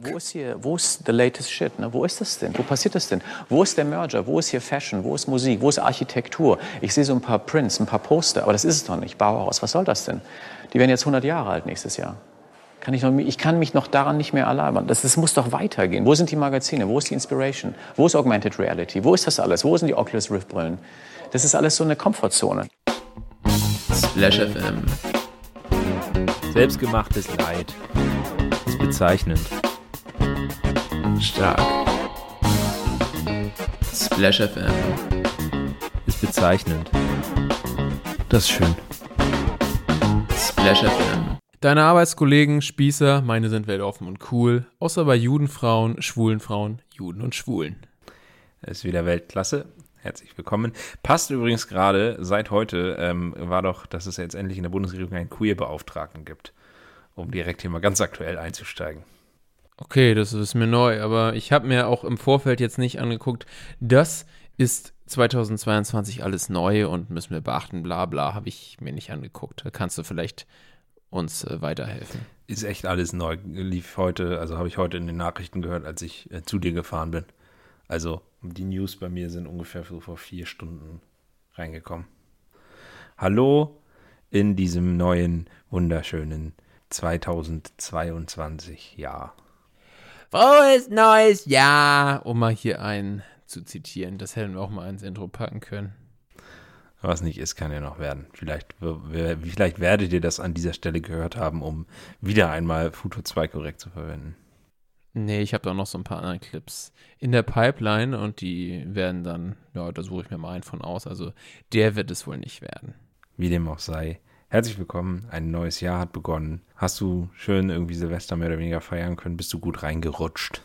Wo ist hier, wo ist the latest shit? Ne? Wo ist das denn? Wo passiert das denn? Wo ist der Merger? Wo ist hier Fashion? Wo ist Musik? Wo ist Architektur? Ich sehe so ein paar Prints, ein paar Poster, aber das ist es doch nicht. Bauhaus, was soll das denn? Die werden jetzt 100 Jahre alt nächstes Jahr. Kann ich, noch, ich kann mich noch daran nicht mehr erlauben. Das, das muss doch weitergehen. Wo sind die Magazine? Wo ist die Inspiration? Wo ist Augmented Reality? Wo ist das alles? Wo sind die Oculus Rift Brillen? Das ist alles so eine Komfortzone. Splash FM. Selbstgemachtes Leid. Ist bezeichnend. Stark. Splash FM. Ist bezeichnend. Das ist schön. Splash FM. Deine Arbeitskollegen, Spießer, meine sind weltoffen und cool, außer bei Judenfrauen, schwulen Frauen, Juden und Schwulen. Ist wieder Weltklasse. Herzlich willkommen. Passt übrigens gerade, seit heute ähm, war doch, dass es jetzt endlich in der Bundesregierung einen Queer-Beauftragten gibt, um direkt hier mal ganz aktuell einzusteigen. Okay, das ist mir neu, aber ich habe mir auch im Vorfeld jetzt nicht angeguckt, das ist 2022 alles neu und müssen wir beachten, bla bla, habe ich mir nicht angeguckt. Kannst du vielleicht uns äh, weiterhelfen. Ist echt alles neu. Lief heute, also habe ich heute in den Nachrichten gehört, als ich äh, zu dir gefahren bin. Also die News bei mir sind ungefähr so vor vier Stunden reingekommen. Hallo in diesem neuen, wunderschönen 2022 Jahr. Frohes neues Jahr, um mal hier einen zu zitieren. Das hätten wir auch mal ins Intro packen können. Was nicht ist, kann ja noch werden. Vielleicht, vielleicht werdet ihr das an dieser Stelle gehört haben, um wieder einmal Futur 2 korrekt zu verwenden. Nee, ich habe da noch so ein paar andere Clips in der Pipeline und die werden dann, ja, da suche ich mir mal einen von aus. Also der wird es wohl nicht werden. Wie dem auch sei. Herzlich willkommen, ein neues Jahr hat begonnen. Hast du schön irgendwie Silvester mehr oder weniger feiern können? Bist du gut reingerutscht?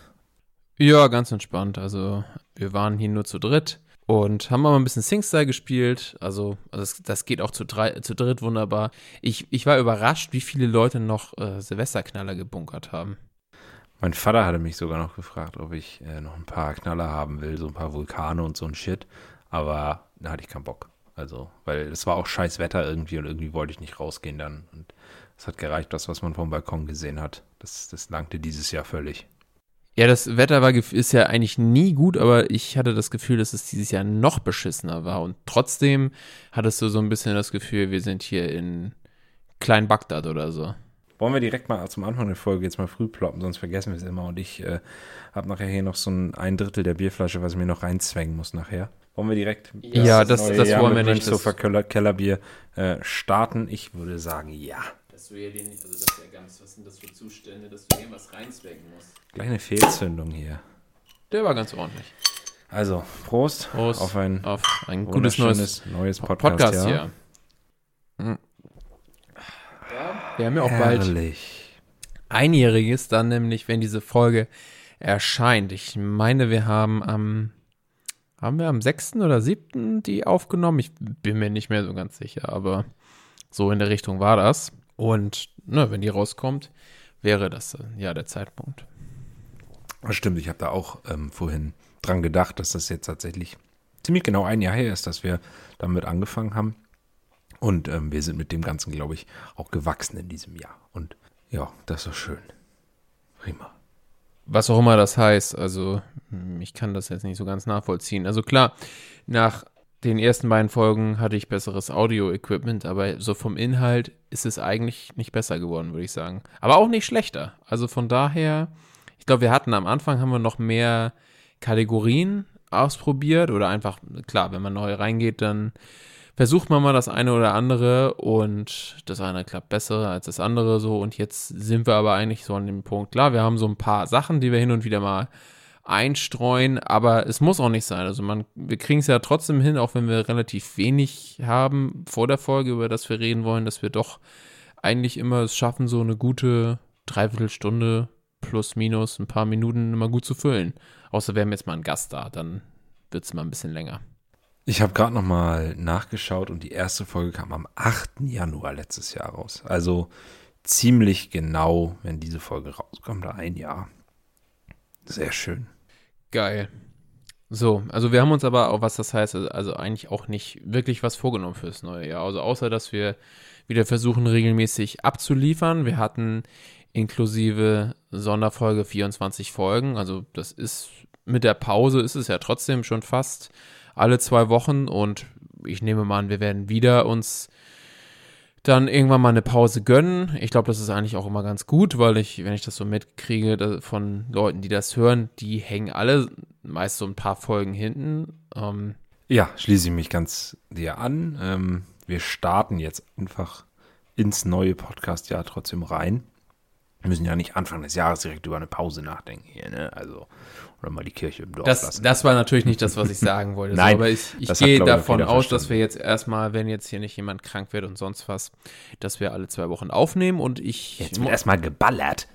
Ja, ganz entspannt. Also wir waren hier nur zu dritt und haben mal ein bisschen Singstyle gespielt. Also, also das, das, geht auch zu, drei, zu dritt wunderbar. Ich, ich war überrascht, wie viele Leute noch äh, Silvesterknaller gebunkert haben. Mein Vater hatte mich sogar noch gefragt, ob ich äh, noch ein paar Knaller haben will, so ein paar Vulkane und so ein Shit. Aber da hatte ich keinen Bock. Also, weil es war auch scheiß Wetter irgendwie und irgendwie wollte ich nicht rausgehen dann. Und es hat gereicht, das, was man vom Balkon gesehen hat. Das, das langte dieses Jahr völlig. Ja, das Wetter war, ist ja eigentlich nie gut, aber ich hatte das Gefühl, dass es dieses Jahr noch beschissener war. Und trotzdem hattest du so ein bisschen das Gefühl, wir sind hier in Klein Bagdad oder so. Wollen wir direkt mal zum Anfang der Folge jetzt mal früh ploppen, sonst vergessen wir es immer. Und ich äh, habe nachher hier noch so ein, ein Drittel der Bierflasche, was ich mir noch reinzwängen muss nachher. Wollen wir direkt ja, das, das, das wollen wir nicht. So Keller, Kellerbier äh, starten? Ich würde sagen, ja. Dass du hier den, also das ist ja ganz, was sind das für Zustände, dass du hier was reinzwängen musst. Kleine Fehlzündung hier. Der war ganz ordentlich. Also, Prost, Prost auf ein, auf ein gutes neues, neues Podcast, Podcast hier. Mhm. Wir haben ja auch Herrlich. bald einjähriges dann nämlich, wenn diese Folge erscheint. Ich meine, wir haben am haben wir am 6. oder 7. die aufgenommen? Ich bin mir nicht mehr so ganz sicher, aber so in der Richtung war das. Und ne, wenn die rauskommt, wäre das äh, ja der Zeitpunkt. Das stimmt, ich habe da auch ähm, vorhin dran gedacht, dass das jetzt tatsächlich ziemlich genau ein Jahr her ist, dass wir damit angefangen haben. Und ähm, wir sind mit dem Ganzen, glaube ich, auch gewachsen in diesem Jahr. Und ja, das ist schön. Prima. Was auch immer das heißt, also hm, ich kann das jetzt nicht so ganz nachvollziehen. Also klar, nach den ersten beiden Folgen hatte ich besseres Audio-Equipment, aber so vom Inhalt ist es eigentlich nicht besser geworden, würde ich sagen. Aber auch nicht schlechter. Also von daher, ich glaube, wir hatten am Anfang haben wir noch mehr Kategorien ausprobiert oder einfach, klar, wenn man neu reingeht, dann versucht man mal das eine oder andere und das eine klappt besser als das andere so und jetzt sind wir aber eigentlich so an dem Punkt, klar, wir haben so ein paar Sachen, die wir hin und wieder mal einstreuen, aber es muss auch nicht sein. Also man, wir kriegen es ja trotzdem hin, auch wenn wir relativ wenig haben vor der Folge, über das wir reden wollen, dass wir doch eigentlich immer es schaffen, so eine gute Dreiviertelstunde plus minus ein paar Minuten immer gut zu füllen. Außer wir haben jetzt mal einen Gast da, dann wird es mal ein bisschen länger. Ich habe gerade noch mal nachgeschaut und die erste Folge kam am 8. Januar letztes Jahr raus. Also ziemlich genau, wenn diese Folge rauskommt, ein Jahr. Sehr schön. Geil. So, also wir haben uns aber auch, was das heißt, also eigentlich auch nicht wirklich was vorgenommen fürs neue Jahr. Also außer, dass wir wieder versuchen, regelmäßig abzuliefern. Wir hatten inklusive Sonderfolge 24 Folgen. Also das ist mit der Pause ist es ja trotzdem schon fast alle zwei Wochen und ich nehme mal an, wir werden wieder uns dann irgendwann mal eine Pause gönnen. Ich glaube, das ist eigentlich auch immer ganz gut, weil ich, wenn ich das so mitkriege von Leuten, die das hören, die hängen alle meist so ein paar Folgen hinten. Ähm, Ja, schließe ich mich ganz dir an. Ähm, wir starten jetzt einfach ins neue Podcast-Jahr trotzdem rein. Wir müssen ja nicht Anfang des Jahres direkt über eine Pause nachdenken hier, ne? Also, oder mal die Kirche im Dorf das, lassen. das war natürlich nicht das, was ich sagen wollte. Nein, so, aber ich, ich hat, gehe davon aus, dass verstanden. wir jetzt erstmal, wenn jetzt hier nicht jemand krank wird und sonst was, dass wir alle zwei Wochen aufnehmen und ich Jetzt wird erstmal geballert.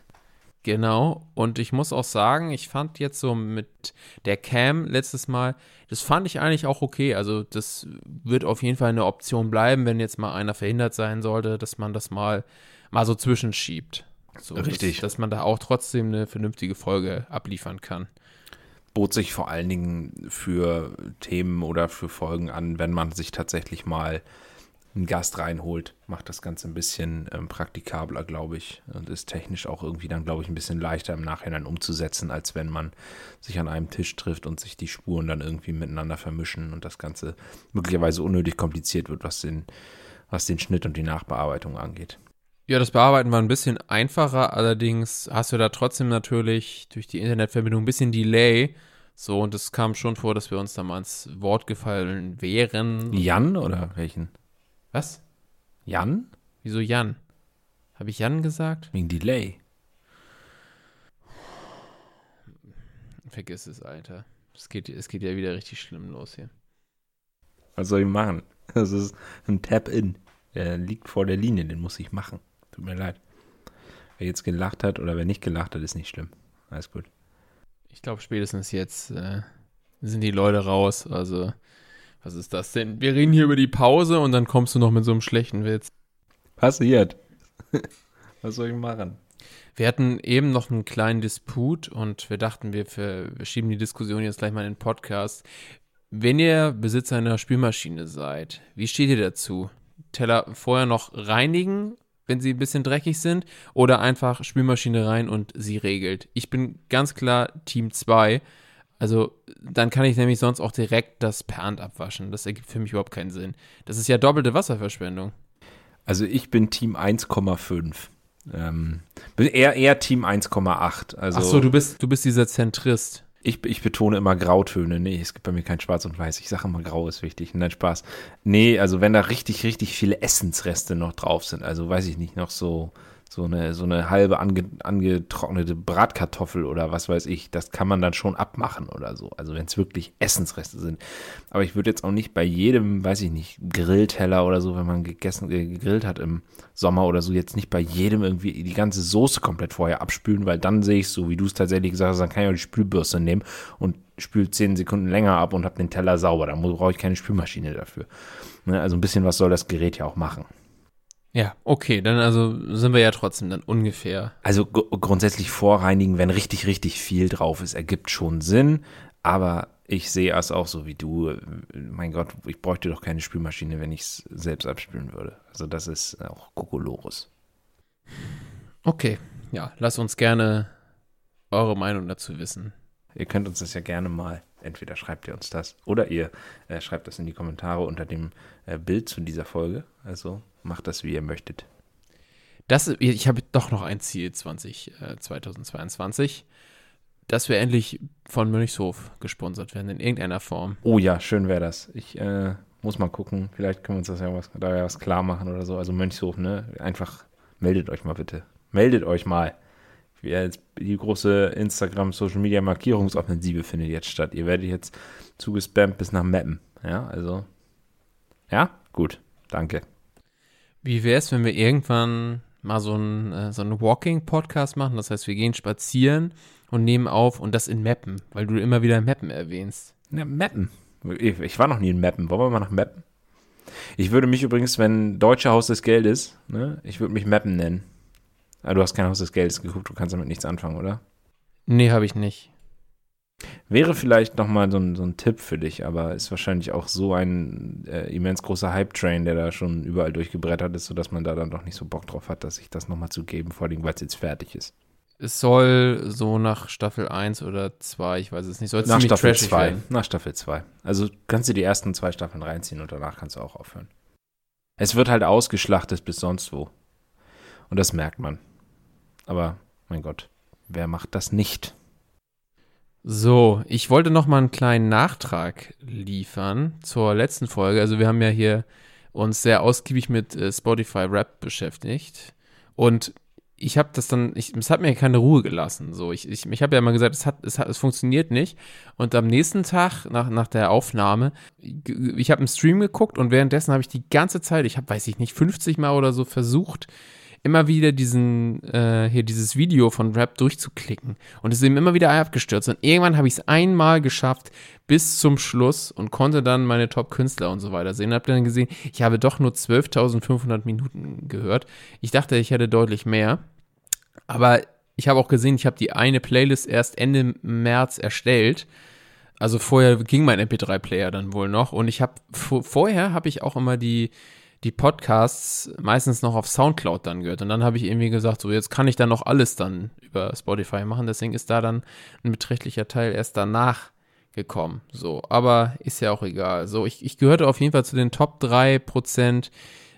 Genau, und ich muss auch sagen, ich fand jetzt so mit der Cam letztes Mal, das fand ich eigentlich auch okay. Also, das wird auf jeden Fall eine Option bleiben, wenn jetzt mal einer verhindert sein sollte, dass man das mal, mal so zwischenschiebt. So, Richtig. Dass, dass man da auch trotzdem eine vernünftige Folge abliefern kann. Bot sich vor allen Dingen für Themen oder für Folgen an, wenn man sich tatsächlich mal einen Gast reinholt, macht das Ganze ein bisschen ähm, praktikabler, glaube ich, und ist technisch auch irgendwie dann, glaube ich, ein bisschen leichter im Nachhinein umzusetzen, als wenn man sich an einem Tisch trifft und sich die Spuren dann irgendwie miteinander vermischen und das Ganze möglicherweise unnötig kompliziert wird, was den, was den Schnitt und die Nachbearbeitung angeht. Ja, das Bearbeiten war ein bisschen einfacher, allerdings hast du da trotzdem natürlich durch die Internetverbindung ein bisschen Delay. So, und es kam schon vor, dass wir uns da mal ins Wort gefallen wären. Jan oder welchen? Was? Jan? Wieso Jan? Habe ich Jan gesagt? Wegen Delay. Vergiss es, Alter. Es geht, es geht ja wieder richtig schlimm los hier. Was soll ich machen? Das ist ein Tap-In. Der liegt vor der Linie, den muss ich machen. Tut mir leid. Wer jetzt gelacht hat oder wer nicht gelacht hat, ist nicht schlimm. Alles gut. Ich glaube, spätestens jetzt äh, sind die Leute raus. Also, was ist das denn? Wir reden hier über die Pause und dann kommst du noch mit so einem schlechten Witz. Passiert. Was soll ich machen? Wir hatten eben noch einen kleinen Disput und wir dachten, wir, ver- wir schieben die Diskussion jetzt gleich mal in den Podcast. Wenn ihr Besitzer einer Spülmaschine seid, wie steht ihr dazu? Teller vorher noch reinigen, wenn sie ein bisschen dreckig sind, oder einfach Spülmaschine rein und sie regelt? Ich bin ganz klar Team 2. Also, dann kann ich nämlich sonst auch direkt das per Hand abwaschen. Das ergibt für mich überhaupt keinen Sinn. Das ist ja doppelte Wasserverschwendung. Also ich bin Team 1,5. Ähm, bin eher, eher Team 1,8. Also Ach so, du bist, du bist dieser Zentrist. Ich, ich betone immer Grautöne. Nee, es gibt bei mir kein Schwarz und Weiß. Ich sage immer, Grau ist wichtig. Nein, Spaß. Nee, also wenn da richtig, richtig viele Essensreste noch drauf sind, also weiß ich nicht, noch so, so eine, so eine halbe ange, angetrocknete Bratkartoffel oder was weiß ich, das kann man dann schon abmachen oder so. Also wenn es wirklich Essensreste sind. Aber ich würde jetzt auch nicht bei jedem, weiß ich nicht, Grillteller oder so, wenn man gegessen, äh, gegrillt hat im Sommer oder so, jetzt nicht bei jedem irgendwie die ganze Soße komplett vorher abspülen, weil dann sehe ich so, wie du es tatsächlich gesagt hast, dann kann ich auch die Spülbürste nehmen und spült zehn Sekunden länger ab und habe den Teller sauber. Da brauche ich keine Spülmaschine dafür. Ne, also ein bisschen was soll das Gerät ja auch machen. Ja, okay, dann also sind wir ja trotzdem dann ungefähr. Also gr- grundsätzlich vorreinigen, wenn richtig, richtig viel drauf ist, ergibt schon Sinn. Aber ich sehe es auch so wie du. Mein Gott, ich bräuchte doch keine Spülmaschine, wenn ich es selbst abspülen würde. Also das ist auch Kokolores. Okay, ja, lass uns gerne eure Meinung dazu wissen. Ihr könnt uns das ja gerne mal, entweder schreibt ihr uns das oder ihr äh, schreibt das in die Kommentare unter dem äh, Bild zu dieser Folge. Also macht das, wie ihr möchtet. Das, ich habe doch noch ein Ziel 20, äh, 2022, dass wir endlich von Mönchshof gesponsert werden in irgendeiner Form. Oh ja, schön wäre das. Ich äh, muss mal gucken. Vielleicht können wir uns das ja was, da ja was klar machen oder so. Also Mönchshof, ne? Einfach meldet euch mal bitte. Meldet euch mal. Die große Instagram Social Media Markierungsoffensive findet jetzt statt. Ihr werdet jetzt zugespammt bis nach Mappen. Ja, also. Ja, gut. Danke. Wie wäre es, wenn wir irgendwann mal so einen, äh, so einen Walking-Podcast machen? Das heißt, wir gehen spazieren und nehmen auf und das in Mappen, weil du immer wieder Mappen erwähnst. Ja, Mappen. Ich, ich war noch nie in Mappen. Wollen wir mal nach Mappen? Ich würde mich übrigens, wenn Deutsche Haus des Geldes, ne, ich würde mich Mappen nennen. Aber du hast kein Haus des Geldes geguckt, du kannst damit nichts anfangen, oder? Nee, habe ich nicht. Wäre vielleicht nochmal so ein, so ein Tipp für dich, aber ist wahrscheinlich auch so ein äh, immens großer Hype-Train, der da schon überall durchgebrettert ist, sodass man da dann doch nicht so Bock drauf hat, dass sich das nochmal zu geben, vor allem, weil es jetzt fertig ist. Es soll so nach Staffel 1 oder 2, ich weiß es nicht, soll Nach ziemlich Staffel trashig 2. werden. Nach Staffel 2. Also kannst du die ersten zwei Staffeln reinziehen und danach kannst du auch aufhören. Es wird halt ausgeschlachtet bis sonst wo. Und das merkt man. Aber, mein Gott, wer macht das nicht? So, ich wollte noch mal einen kleinen Nachtrag liefern zur letzten Folge. Also wir haben ja hier uns sehr ausgiebig mit äh, Spotify Rap beschäftigt und ich habe das dann, ich, es hat mir keine Ruhe gelassen. So, ich, ich, ich habe ja immer gesagt, es hat, es hat, es funktioniert nicht. Und am nächsten Tag nach, nach der Aufnahme, g- ich habe einen Stream geguckt und währenddessen habe ich die ganze Zeit, ich habe, weiß ich nicht, 50 Mal oder so versucht, immer wieder diesen, äh, hier dieses Video von Rap durchzuklicken. Und es ist eben immer wieder abgestürzt. Und irgendwann habe ich es einmal geschafft bis zum Schluss und konnte dann meine Top-Künstler und so weiter sehen. Und habe dann gesehen, ich habe doch nur 12.500 Minuten gehört. Ich dachte, ich hätte deutlich mehr. Aber ich habe auch gesehen, ich habe die eine Playlist erst Ende März erstellt. Also vorher ging mein MP3-Player dann wohl noch. Und ich habe vorher habe ich auch immer die die Podcasts meistens noch auf Soundcloud dann gehört. Und dann habe ich irgendwie gesagt, so jetzt kann ich dann noch alles dann über Spotify machen. Deswegen ist da dann ein beträchtlicher Teil erst danach gekommen. So, aber ist ja auch egal. So, ich, ich gehörte auf jeden Fall zu den Top 3%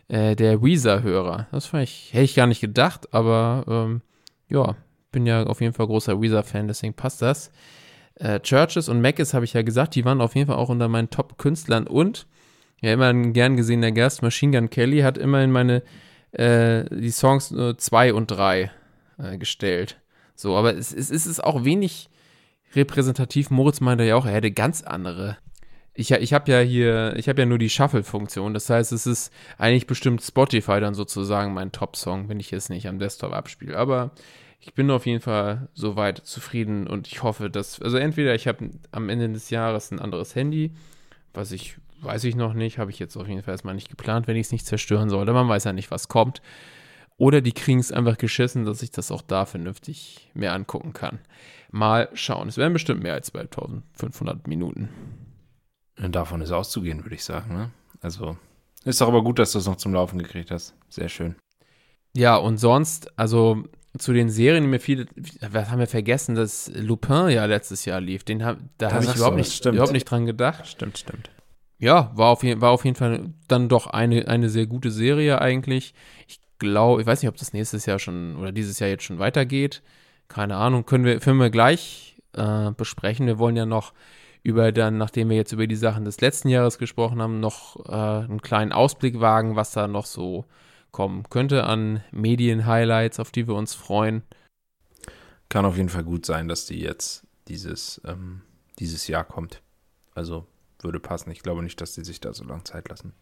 äh, der Weezer-Hörer. Das fand ich, hätte ich gar nicht gedacht, aber ähm, ja, bin ja auf jeden Fall großer Weezer-Fan, deswegen passt das. Äh, Churches und Mackes habe ich ja gesagt, die waren auf jeden Fall auch unter meinen Top-Künstlern und ja, immer ein gern gesehener Gast, Machine Gun Kelly, hat immerhin meine, äh, die Songs 2 und 3 äh, gestellt. So, aber es, es, es ist auch wenig repräsentativ. Moritz meinte ja auch, er hätte ganz andere. Ich, ich habe ja hier, ich habe ja nur die Shuffle-Funktion. Das heißt, es ist eigentlich bestimmt Spotify dann sozusagen mein Top-Song, wenn ich es nicht am Desktop abspiele. Aber ich bin auf jeden Fall soweit zufrieden und ich hoffe, dass, also entweder ich habe am Ende des Jahres ein anderes Handy, was ich, weiß ich noch nicht, habe ich jetzt auf jeden Fall erstmal nicht geplant, wenn ich es nicht zerstören sollte. Man weiß ja nicht, was kommt. Oder die kriegen es einfach geschissen, dass ich das auch da vernünftig mir angucken kann. Mal schauen. Es werden bestimmt mehr als 2500 Minuten. Und davon ist auszugehen, würde ich sagen. Ne? Also ist doch aber gut, dass du es noch zum Laufen gekriegt hast. Sehr schön. Ja, und sonst, also zu den Serien, die mir viele, was haben wir vergessen, dass Lupin ja letztes Jahr lief. Den hab, da habe ich überhaupt was, nicht, überhaupt nicht dran gedacht. Stimmt, stimmt. Ja, war auf, war auf jeden Fall dann doch eine, eine sehr gute Serie eigentlich. Ich glaube, ich weiß nicht, ob das nächstes Jahr schon oder dieses Jahr jetzt schon weitergeht. Keine Ahnung, können wir, können wir gleich äh, besprechen. Wir wollen ja noch über dann, nachdem wir jetzt über die Sachen des letzten Jahres gesprochen haben, noch äh, einen kleinen Ausblick wagen, was da noch so kommen könnte an Medien-Highlights, auf die wir uns freuen. Kann auf jeden Fall gut sein, dass die jetzt dieses, ähm, dieses Jahr kommt. Also würde passen. Ich glaube nicht, dass die sich da so lange Zeit lassen.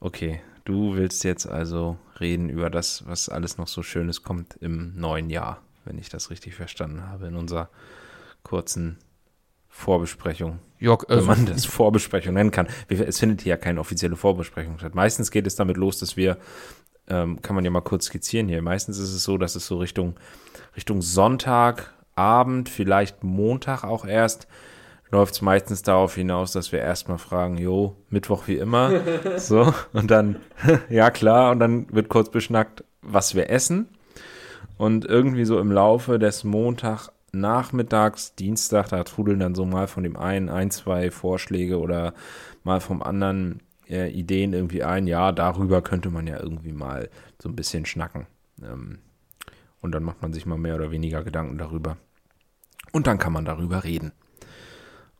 Okay, du willst jetzt also reden über das, was alles noch so Schönes kommt im neuen Jahr, wenn ich das richtig verstanden habe, in unserer kurzen Vorbesprechung, Jörg, wenn also, man das Vorbesprechung nennen kann. Es findet hier ja keine offizielle Vorbesprechung statt. Meistens geht es damit los, dass wir, ähm, kann man ja mal kurz skizzieren hier, meistens ist es so, dass es so Richtung, Richtung Sonntagabend, vielleicht Montag auch erst, läuft es meistens darauf hinaus, dass wir erstmal fragen, jo, Mittwoch wie immer, so, und dann, ja klar, und dann wird kurz beschnackt, was wir essen. Und irgendwie so im Laufe des Montagnachmittags, Dienstag, da trudeln dann so mal von dem einen ein, zwei Vorschläge oder mal vom anderen äh, Ideen irgendwie ein. Ja, darüber könnte man ja irgendwie mal so ein bisschen schnacken. Ähm, und dann macht man sich mal mehr oder weniger Gedanken darüber. Und dann kann man darüber reden.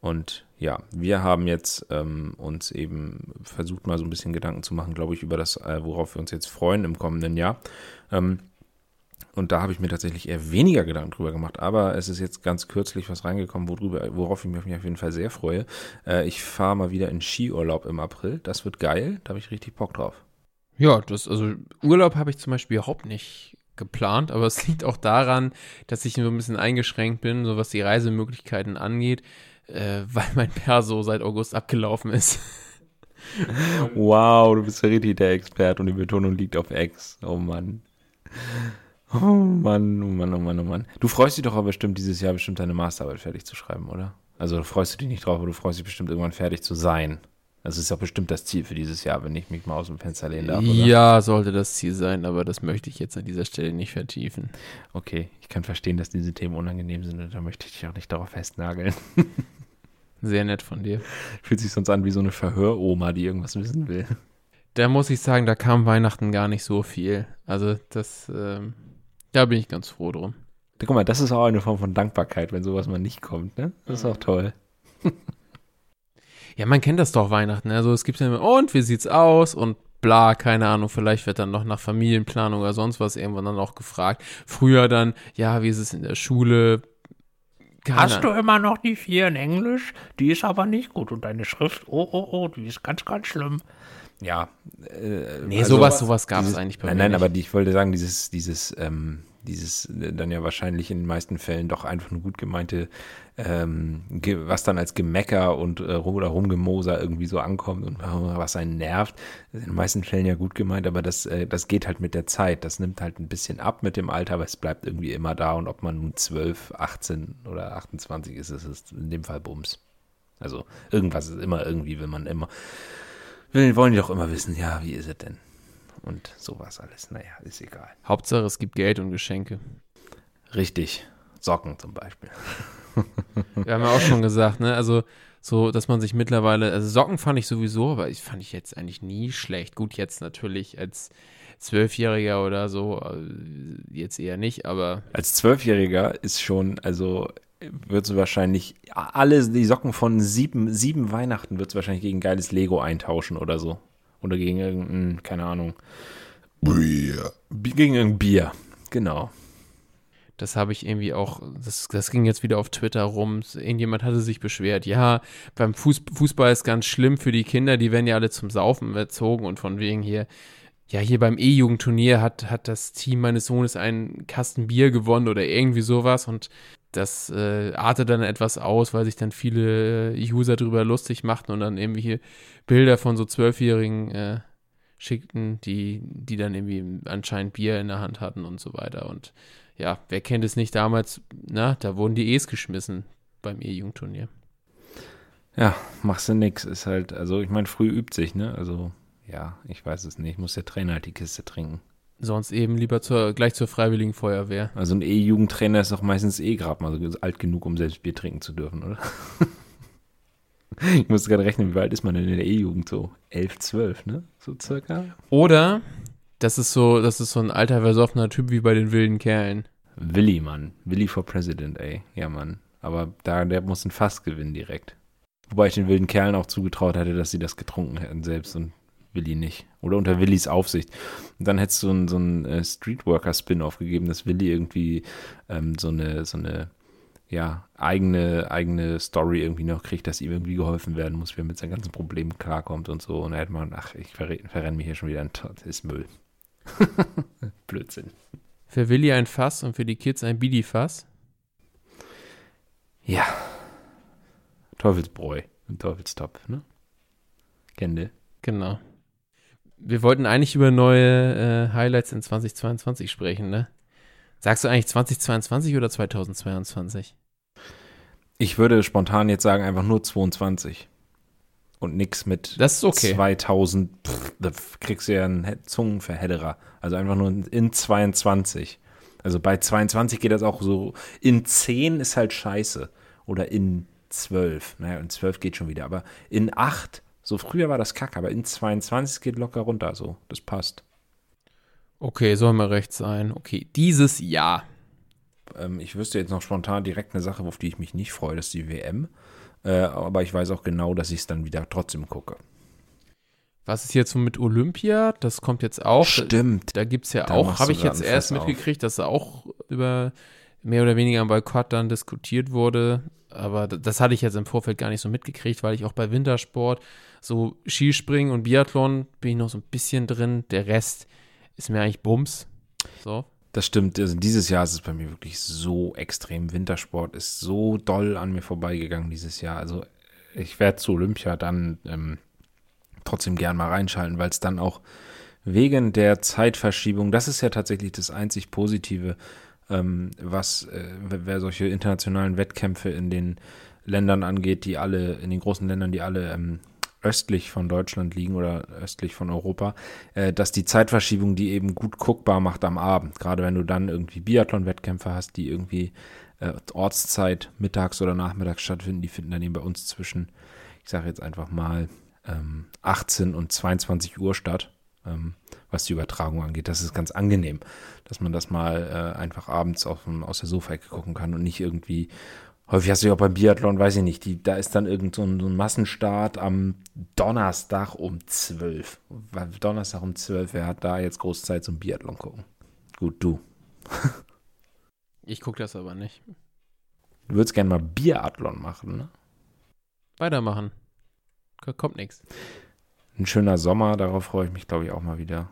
Und ja, wir haben jetzt ähm, uns eben versucht, mal so ein bisschen Gedanken zu machen, glaube ich, über das, äh, worauf wir uns jetzt freuen im kommenden Jahr. Ähm, und da habe ich mir tatsächlich eher weniger Gedanken drüber gemacht. Aber es ist jetzt ganz kürzlich was reingekommen, worüber, worauf ich mich auf jeden Fall sehr freue. Äh, ich fahre mal wieder in Skiurlaub im April. Das wird geil. Da habe ich richtig Bock drauf. Ja, das, also Urlaub habe ich zum Beispiel überhaupt nicht geplant, aber es liegt auch daran, dass ich so ein bisschen eingeschränkt bin, so was die Reisemöglichkeiten angeht, äh, weil mein Perso seit August abgelaufen ist. Wow, du bist ja richtig der Experte und die Betonung liegt auf Ex. Oh Mann. Oh Mann, oh Mann, oh Mann, oh Mann. Du freust dich doch aber bestimmt dieses Jahr bestimmt deine Masterarbeit fertig zu schreiben, oder? Also freust du dich nicht drauf, aber du freust dich bestimmt irgendwann fertig zu sein. Das ist ja bestimmt das Ziel für dieses Jahr, wenn ich mich mal aus dem Fenster lehnen darf. Oder? Ja, sollte das Ziel sein, aber das möchte ich jetzt an dieser Stelle nicht vertiefen. Okay, ich kann verstehen, dass diese Themen unangenehm sind und da möchte ich dich auch nicht darauf festnageln. Sehr nett von dir. Fühlt sich sonst an wie so eine Verhöroma, die irgendwas wissen will. Da muss ich sagen, da kam Weihnachten gar nicht so viel. Also das, ähm, da bin ich ganz froh drum. Guck mal, das ist auch eine Form von Dankbarkeit, wenn sowas mal nicht kommt, ne? Das ist auch toll. Ja, man kennt das doch Weihnachten. ne? Also es gibt ja immer, und wie sieht's aus? Und bla, keine Ahnung, vielleicht wird dann noch nach Familienplanung oder sonst was irgendwann dann auch gefragt. Früher dann, ja, wie ist es in der Schule? Keine Hast du immer noch die vier in Englisch? Die ist aber nicht gut. Und deine Schrift, oh, oh, oh, die ist ganz, ganz schlimm. Ja. Äh, Nee, also- sowas, sowas gab es eigentlich bei Nein, mir nein, nicht. aber die, ich wollte sagen, dieses, dieses, ähm, dieses äh, dann ja wahrscheinlich in den meisten Fällen doch einfach eine gut gemeinte, ähm, was dann als Gemecker und äh, rum oder Rumgemoser irgendwie so ankommt und äh, was einen nervt, in den meisten Fällen ja gut gemeint, aber das, äh, das geht halt mit der Zeit. Das nimmt halt ein bisschen ab mit dem Alter, aber es bleibt irgendwie immer da und ob man nun 12, 18 oder 28 ist, ist es in dem Fall Bums. Also irgendwas ist immer irgendwie, will man immer, will, wollen die doch immer wissen, ja, wie ist es denn? Und sowas alles. Naja, ist egal. Hauptsache, es gibt Geld und Geschenke. Richtig. Socken zum Beispiel. Wir haben ja auch schon gesagt, ne? Also, so, dass man sich mittlerweile, also Socken fand ich sowieso, aber ich fand ich jetzt eigentlich nie schlecht. Gut, jetzt natürlich als Zwölfjähriger oder so, äh, jetzt eher nicht, aber Als Zwölfjähriger ist schon, also wird es wahrscheinlich alle die Socken von sieben, sieben Weihnachten wird es wahrscheinlich gegen geiles Lego eintauschen oder so. Oder gegen irgendein, keine Ahnung. Bier. Gegen irgendein Bier. Genau. das habe ich irgendwie auch, das, das ging jetzt wieder auf Twitter rum. Irgendjemand hatte sich beschwert, ja, beim Fuß, Fußball ist ganz schlimm für die Kinder, die werden ja alle zum Saufen erzogen und von wegen hier, ja, hier beim E-Jugendturnier hat, hat das Team meines Sohnes einen Kasten Bier gewonnen oder irgendwie sowas und das äh, artet dann etwas aus, weil sich dann viele äh, User drüber lustig machten und dann irgendwie hier Bilder von so Zwölfjährigen äh, schickten, die, die dann irgendwie anscheinend Bier in der Hand hatten und so weiter. Und ja, wer kennt es nicht damals, na, da wurden die E's geschmissen beim E-Jugendturnier. Ja, machst du nix. Ist halt, also ich meine, früh übt sich, ne? Also, ja, ich weiß es nicht. Muss der Trainer halt die Kiste trinken. Sonst eben lieber zur, gleich zur Freiwilligen Feuerwehr. Also ein E-Jugendtrainer ist doch meistens eh gerade mal so alt genug, um selbst Bier trinken zu dürfen, oder? ich musste gerade rechnen, wie alt ist man denn in der E-Jugend so? 11, 12, ne? So circa? Oder das ist so, das ist so ein alter versoffener Typ wie bei den wilden Kerlen. Willi, Mann. Willi for President, ey. Ja, Mann. Aber da, der muss ein Fass gewinnen direkt. Wobei ich den wilden Kerlen auch zugetraut hätte, dass sie das getrunken hätten selbst und Willi nicht. Oder unter Willis Aufsicht. Und dann hättest du so einen so einen, äh, Streetworker-Spin-Off gegeben, dass Willi irgendwie ähm, so eine, so eine, ja, eigene, eigene Story irgendwie noch kriegt, dass ihm irgendwie geholfen werden muss, wie er mit seinen ganzen Problemen klarkommt und so. Und da hätte man, ach, ich verre verrenne mich hier schon wieder ein. Das ist Müll. Blödsinn. Für Willi ein Fass und für die Kids ein Bidi-Fass. Ja. Teufelsbräu und Teufelstopf, ne? Kende. Genau. Wir wollten eigentlich über neue äh, Highlights in 2022 sprechen, ne? Sagst du eigentlich 2022 oder 2022? Ich würde spontan jetzt sagen, einfach nur 22. Und nix mit Das ist okay. 2000. Pff, da kriegst du ja einen He- Zungenverhedderer. Also einfach nur in 22. Also bei 22 geht das auch so. In 10 ist halt scheiße. Oder in 12. Naja, in 12 geht schon wieder. Aber in 8, so früher war das kacke, aber in 22 geht locker runter. So, das passt. Okay, soll mir recht sein. Okay, dieses Jahr. Ähm, ich wüsste jetzt noch spontan direkt eine Sache, auf die ich mich nicht freue, das ist die WM. Äh, aber ich weiß auch genau, dass ich es dann wieder trotzdem gucke. Was ist jetzt so mit Olympia? Das kommt jetzt auch. Stimmt. Da gibt es ja Da auch, habe ich jetzt erst mitgekriegt, dass da auch über mehr oder weniger am Boykott dann diskutiert wurde. Aber das hatte ich jetzt im Vorfeld gar nicht so mitgekriegt, weil ich auch bei Wintersport, so Skispringen und Biathlon bin ich noch so ein bisschen drin. Der Rest ist mir eigentlich Bums. So. Das stimmt. Also dieses Jahr ist es bei mir wirklich so extrem. Wintersport ist so doll an mir vorbeigegangen dieses Jahr. Also ich werde zu Olympia dann ähm, trotzdem gern mal reinschalten, weil es dann auch wegen der Zeitverschiebung, das ist ja tatsächlich das einzig Positive, ähm, was äh, wer solche internationalen Wettkämpfe in den Ländern angeht, die alle, in den großen Ländern, die alle ähm, östlich von Deutschland liegen oder östlich von Europa, äh, dass die Zeitverschiebung die eben gut guckbar macht am Abend. Gerade wenn du dann irgendwie Biathlon-Wettkämpfe hast, die irgendwie äh, Ortszeit mittags oder nachmittags stattfinden, die finden dann eben bei uns zwischen, ich sage jetzt einfach mal, ähm, 18 und 22 Uhr statt, ähm, was die Übertragung angeht. Das ist ganz angenehm, dass man das mal äh, einfach abends auf, aus der Sofaecke gucken kann und nicht irgendwie Häufig hast du ja auch beim Biathlon, weiß ich nicht, die, da ist dann irgend so ein, so ein Massenstart am Donnerstag um 12. Donnerstag um 12, wer hat da jetzt große Zeit zum Biathlon gucken? Gut, du. Ich gucke das aber nicht. Du würdest gerne mal Biathlon machen, ne? Weitermachen. Kommt nichts. Ein schöner Sommer, darauf freue ich mich, glaube ich, auch mal wieder.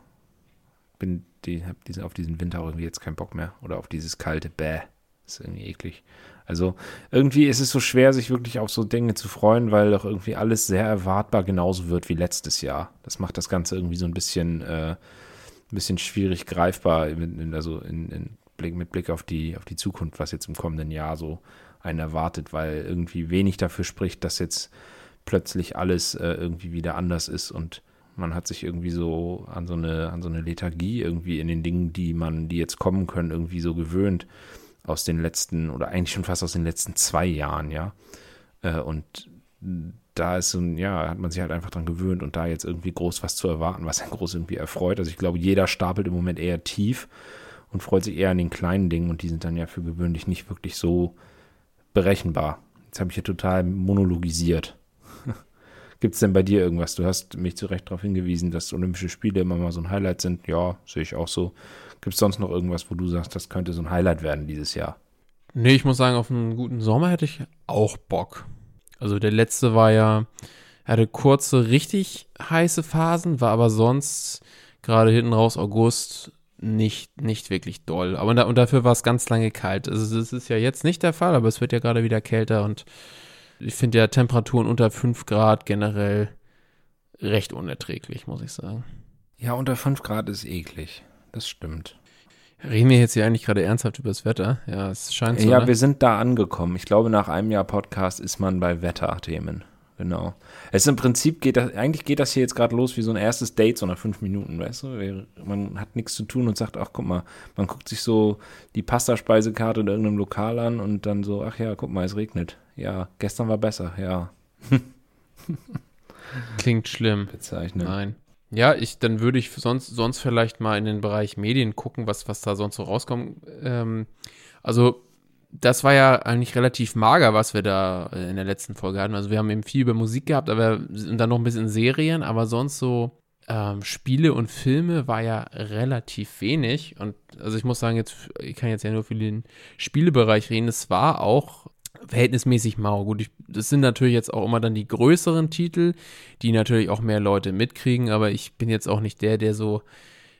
Bin die, hab diese, auf diesen Winter irgendwie jetzt keinen Bock mehr. Oder auf dieses kalte Bäh. Ist irgendwie eklig. Also irgendwie ist es so schwer, sich wirklich auf so Dinge zu freuen, weil doch irgendwie alles sehr erwartbar genauso wird wie letztes Jahr. Das macht das Ganze irgendwie so ein bisschen, äh, ein bisschen schwierig greifbar, in, also in, in Blick, mit Blick auf die, auf die Zukunft, was jetzt im kommenden Jahr so einen erwartet, weil irgendwie wenig dafür spricht, dass jetzt plötzlich alles äh, irgendwie wieder anders ist und man hat sich irgendwie so an so eine, an so eine Lethargie irgendwie in den Dingen, die man, die jetzt kommen können, irgendwie so gewöhnt aus den letzten oder eigentlich schon fast aus den letzten zwei Jahren, ja. Äh, und da ist so ein, ja, hat man sich halt einfach dran gewöhnt und da jetzt irgendwie groß was zu erwarten, was einen groß irgendwie erfreut. Also ich glaube, jeder stapelt im Moment eher tief und freut sich eher an den kleinen Dingen und die sind dann ja für gewöhnlich nicht wirklich so berechenbar. Jetzt habe ich hier total monologisiert. Gibt es denn bei dir irgendwas? Du hast mich zu Recht darauf hingewiesen, dass Olympische Spiele immer mal so ein Highlight sind. Ja, sehe ich auch so. Gibt es sonst noch irgendwas, wo du sagst, das könnte so ein Highlight werden dieses Jahr? Nee, ich muss sagen, auf einen guten Sommer hätte ich auch Bock. Also der letzte war ja, hatte kurze, richtig heiße Phasen, war aber sonst gerade hinten raus August nicht, nicht wirklich doll. Aber und dafür war es ganz lange kalt. Also das ist ja jetzt nicht der Fall, aber es wird ja gerade wieder kälter und ich finde ja Temperaturen unter 5 Grad generell recht unerträglich, muss ich sagen. Ja, unter 5 Grad ist eklig. Das stimmt. Reden wir jetzt hier eigentlich gerade ernsthaft über das Wetter? Ja, es scheint so. Ja, ne? wir sind da angekommen. Ich glaube, nach einem Jahr Podcast ist man bei Wetterthemen. Genau. Es ist im Prinzip geht das, eigentlich geht das hier jetzt gerade los wie so ein erstes Date, so nach fünf Minuten, weißt du? Man hat nichts zu tun und sagt, ach guck mal, man guckt sich so die Pasta-Speisekarte in irgendeinem Lokal an und dann so, ach ja, guck mal, es regnet. Ja, gestern war besser, ja. Klingt schlimm. Bezeichnet. Nein. Ja, ich, dann würde ich sonst, sonst vielleicht mal in den Bereich Medien gucken, was, was da sonst so rauskommt. Ähm, also, das war ja eigentlich relativ mager, was wir da äh, in der letzten Folge hatten. Also, wir haben eben viel über Musik gehabt, aber und dann noch ein bisschen Serien, aber sonst so ähm, Spiele und Filme war ja relativ wenig. Und also, ich muss sagen, jetzt, ich kann jetzt ja nur für den Spielebereich reden. Es war auch verhältnismäßig mau. Gut, ich, das sind natürlich jetzt auch immer dann die größeren Titel, die natürlich auch mehr Leute mitkriegen, aber ich bin jetzt auch nicht der, der so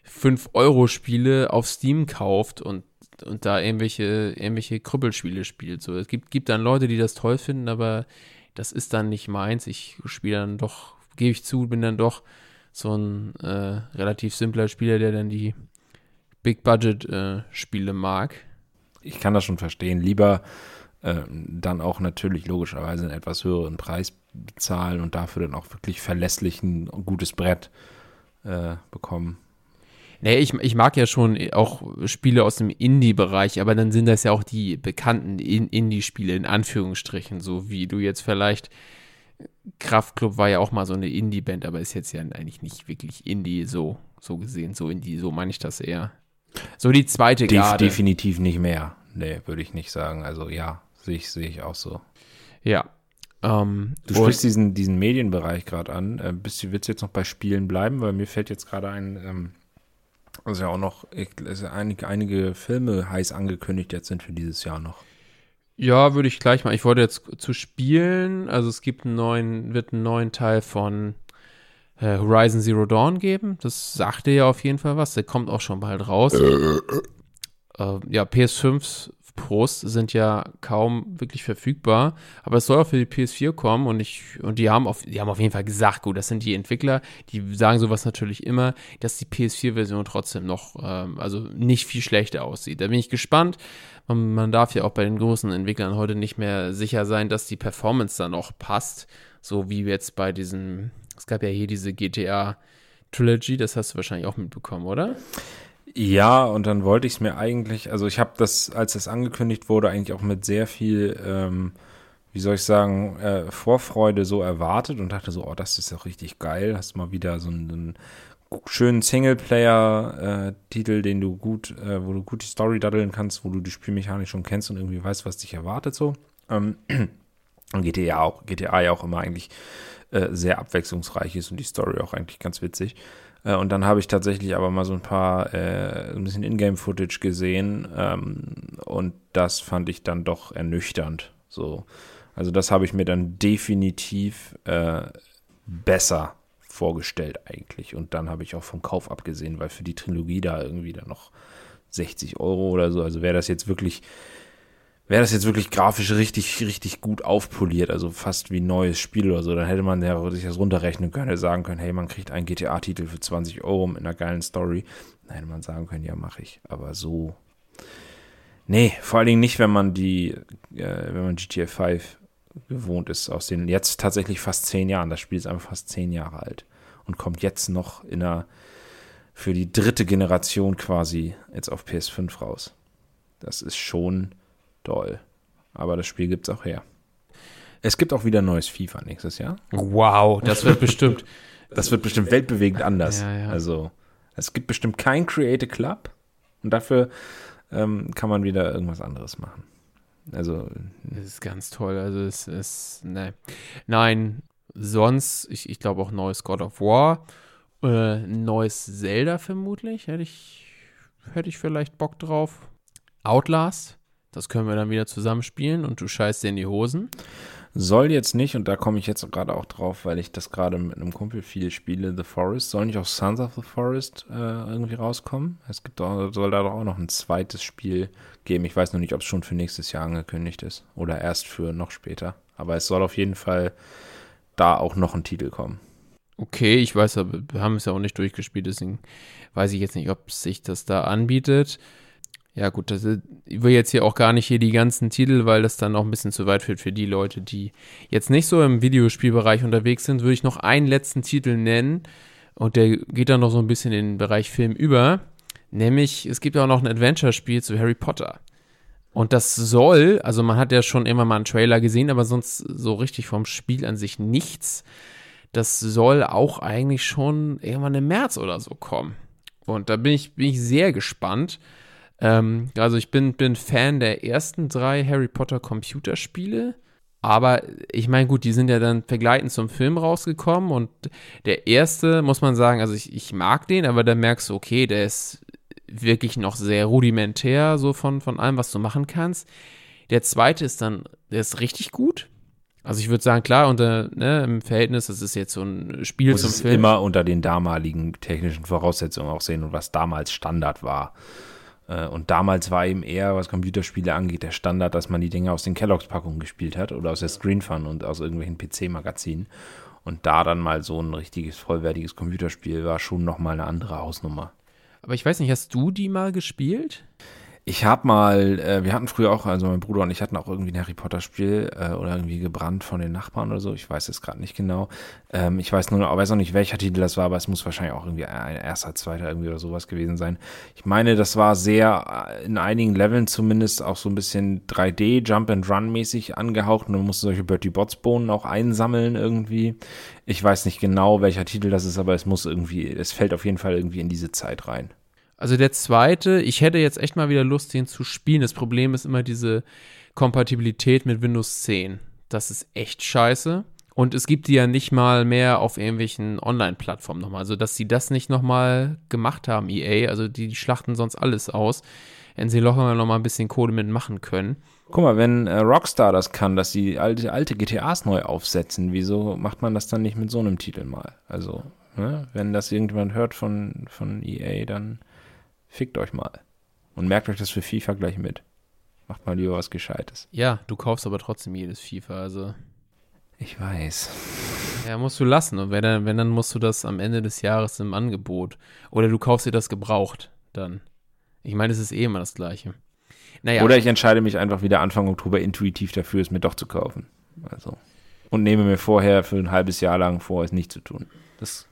5-Euro-Spiele auf Steam kauft und, und da irgendwelche, irgendwelche Krüppelspiele spielt. So, es gibt, gibt dann Leute, die das toll finden, aber das ist dann nicht meins. Ich spiele dann doch, gebe ich zu, bin dann doch so ein äh, relativ simpler Spieler, der dann die Big-Budget-Spiele äh, mag. Ich kann das schon verstehen. Lieber äh, dann auch natürlich logischerweise einen etwas höheren Preis bezahlen und dafür dann auch wirklich verlässlich ein gutes Brett äh, bekommen. Nee, ich, ich mag ja schon auch Spiele aus dem Indie-Bereich, aber dann sind das ja auch die bekannten Indie-Spiele in Anführungsstrichen, so wie du jetzt vielleicht Kraftklub war ja auch mal so eine Indie-Band, aber ist jetzt ja eigentlich nicht wirklich Indie so, so gesehen, so Indie, so meine ich das eher. So die zweite Def Garde. Definitiv nicht mehr. Nee, würde ich nicht sagen. Also ja, Sehe ich, sehe ich auch so. Ja. Ähm, du sprichst diesen, diesen Medienbereich gerade an. Äh, bist du, willst du jetzt noch bei Spielen bleiben? Weil mir fällt jetzt gerade ein, ähm, also ja auch noch, also einige, einige Filme heiß angekündigt jetzt sind für dieses Jahr noch. Ja, würde ich gleich mal. Ich wollte jetzt zu spielen. Also es gibt einen neuen, wird einen neuen Teil von äh, Horizon Zero Dawn geben. Das sagte ja auf jeden Fall was. Der kommt auch schon bald raus. äh, ja, PS5 Pros sind ja kaum wirklich verfügbar, aber es soll auch für die PS4 kommen und ich und die haben auf die haben auf jeden Fall gesagt, gut, das sind die Entwickler, die sagen sowas natürlich immer, dass die PS4-Version trotzdem noch ähm, also nicht viel schlechter aussieht. Da bin ich gespannt. Man, man darf ja auch bei den großen Entwicklern heute nicht mehr sicher sein, dass die Performance dann auch passt, so wie jetzt bei diesem es gab ja hier diese GTA Trilogy, das hast du wahrscheinlich auch mitbekommen, oder? Ja, und dann wollte ich es mir eigentlich, also ich habe das, als es angekündigt wurde, eigentlich auch mit sehr viel, ähm, wie soll ich sagen, äh, Vorfreude so erwartet und dachte so, oh, das ist doch richtig geil. Hast mal wieder so einen, einen schönen Singleplayer-Titel, den du gut, äh, wo du gut die Story daddeln kannst, wo du die Spielmechanik schon kennst und irgendwie weißt, was dich erwartet so. Ähm, und GTA auch, GTA ja auch immer eigentlich äh, sehr abwechslungsreich ist und die Story auch eigentlich ganz witzig. Äh, und dann habe ich tatsächlich aber mal so ein paar, äh, ein bisschen Ingame-Footage gesehen ähm, und das fand ich dann doch ernüchternd. So. Also das habe ich mir dann definitiv äh, besser vorgestellt eigentlich. Und dann habe ich auch vom Kauf abgesehen, weil für die Trilogie da irgendwie dann noch 60 Euro oder so, also wäre das jetzt wirklich wäre das jetzt wirklich grafisch richtig, richtig gut aufpoliert, also fast wie ein neues Spiel oder so, dann hätte man ja sich das runterrechnen können, hätte sagen können, hey, man kriegt einen GTA-Titel für 20 Euro mit einer geilen Story. Dann hätte man sagen können, ja, mache ich. Aber so. Nee, vor allen Dingen nicht, wenn man die, äh, wenn man GTA 5 gewohnt ist, aus den jetzt tatsächlich fast zehn Jahren. Das Spiel ist einfach fast zehn Jahre alt und kommt jetzt noch in einer, für die dritte Generation quasi jetzt auf PS5 raus. Das ist schon doll. Aber das Spiel gibt es auch her. Es gibt auch wieder neues FIFA nächstes Jahr. Wow, das wird bestimmt. Das wird bestimmt weltbewegend anders. Ja, ja. Also, es gibt bestimmt kein Create a Club und dafür ähm, kann man wieder irgendwas anderes machen. Also, Das ist ganz toll. Also es ist, ne. Nein, sonst, ich, ich glaube auch neues God of War, äh, neues Zelda vermutlich, hätte ich, hätte ich vielleicht Bock drauf. Outlast, das können wir dann wieder zusammenspielen und du scheißt dir in die Hosen. soll jetzt nicht, und da komme ich jetzt gerade auch drauf, weil ich das gerade mit einem Kumpel viel spiele, The Forest, soll nicht auch Sons of the Forest äh, irgendwie rauskommen? Es gibt auch, soll da doch auch noch ein zweites Spiel geben. Ich weiß noch nicht, ob es schon für nächstes Jahr angekündigt ist oder erst für noch später. Aber es soll auf jeden Fall da auch noch ein Titel kommen. Okay, ich weiß aber, wir haben es ja auch nicht durchgespielt, deswegen weiß ich jetzt nicht, ob sich das da anbietet. Ja, gut, das, ich will jetzt hier auch gar nicht hier die ganzen Titel, weil das dann auch ein bisschen zu weit führt für die Leute, die jetzt nicht so im Videospielbereich unterwegs sind, würde ich noch einen letzten Titel nennen und der geht dann noch so ein bisschen in den Bereich Film über. Nämlich, es gibt ja auch noch ein Adventure-Spiel zu Harry Potter. Und das soll, also man hat ja schon immer mal einen Trailer gesehen, aber sonst so richtig vom Spiel an sich nichts. Das soll auch eigentlich schon irgendwann im März oder so kommen. Und da bin ich, bin ich sehr gespannt. Ähm, also ich bin, bin Fan der ersten drei Harry Potter Computerspiele. Aber ich meine, gut, die sind ja dann vergleitend zum Film rausgekommen und der erste, muss man sagen, also ich, ich mag den, aber da merkst du, okay, der ist wirklich noch sehr rudimentär, so von, von allem, was du machen kannst. Der zweite ist dann, der ist richtig gut. Also ich würde sagen, klar, unter, ne, im Verhältnis, das ist jetzt so ein Spiel Muss zum es Film. immer unter den damaligen technischen Voraussetzungen auch sehen und was damals Standard war. Äh, Und damals war eben eher, was Computerspiele angeht, der Standard, dass man die Dinge aus den Kelloggs-Packungen gespielt hat oder aus der Screen Fun und aus irgendwelchen PC-Magazinen. Und da dann mal so ein richtiges, vollwertiges Computerspiel war schon nochmal eine andere Hausnummer. Aber ich weiß nicht, hast du die mal gespielt? Ich habe mal, äh, wir hatten früher auch, also mein Bruder und ich hatten auch irgendwie ein Harry Potter Spiel äh, oder irgendwie gebrannt von den Nachbarn oder so. Ich weiß es gerade nicht genau. Ähm, ich weiß nur, weiß auch nicht, welcher Titel das war, aber es muss wahrscheinlich auch irgendwie ein erster, zweiter irgendwie oder sowas gewesen sein. Ich meine, das war sehr äh, in einigen Leveln zumindest auch so ein bisschen 3D Jump and Run mäßig angehaucht und man musste solche Bertie Bots Bohnen auch einsammeln irgendwie. Ich weiß nicht genau, welcher Titel das ist, aber es muss irgendwie, es fällt auf jeden Fall irgendwie in diese Zeit rein. Also der zweite, ich hätte jetzt echt mal wieder Lust, den zu spielen. Das Problem ist immer diese Kompatibilität mit Windows 10. Das ist echt scheiße. Und es gibt die ja nicht mal mehr auf irgendwelchen Online-Plattformen nochmal. Also, dass sie das nicht nochmal gemacht haben, EA, also die, die schlachten sonst alles aus. Hätten sie locker noch mal ein bisschen Kohle mitmachen können. Guck mal, wenn äh, Rockstar das kann, dass sie alte, alte GTAs neu aufsetzen, wieso macht man das dann nicht mit so einem Titel mal? Also, ne, wenn das irgendjemand hört von, von EA, dann fickt euch mal. Und merkt euch das für FIFA gleich mit. Macht mal lieber was Gescheites. Ja, du kaufst aber trotzdem jedes FIFA, also. Ich weiß. Ja, musst du lassen. Und wenn dann, wenn, dann musst du das am Ende des Jahres im Angebot. Oder du kaufst dir das gebraucht dann. Ich meine, es ist eh immer das Gleiche. Naja. Oder ich entscheide mich einfach wieder Anfang Oktober intuitiv dafür, es mir doch zu kaufen. Also. Und nehme mir vorher für ein halbes Jahr lang vor, es nicht zu tun. Das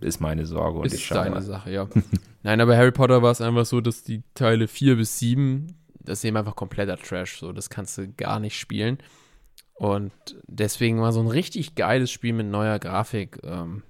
ist meine Sorge. Und ich ist schaue deine mal. Sache, ja. Nein, aber Harry Potter war es einfach so, dass die Teile 4 bis 7, das ist eben einfach kompletter Trash. So, das kannst du gar nicht spielen. Und deswegen war so ein richtig geiles Spiel mit neuer Grafik. Ähm,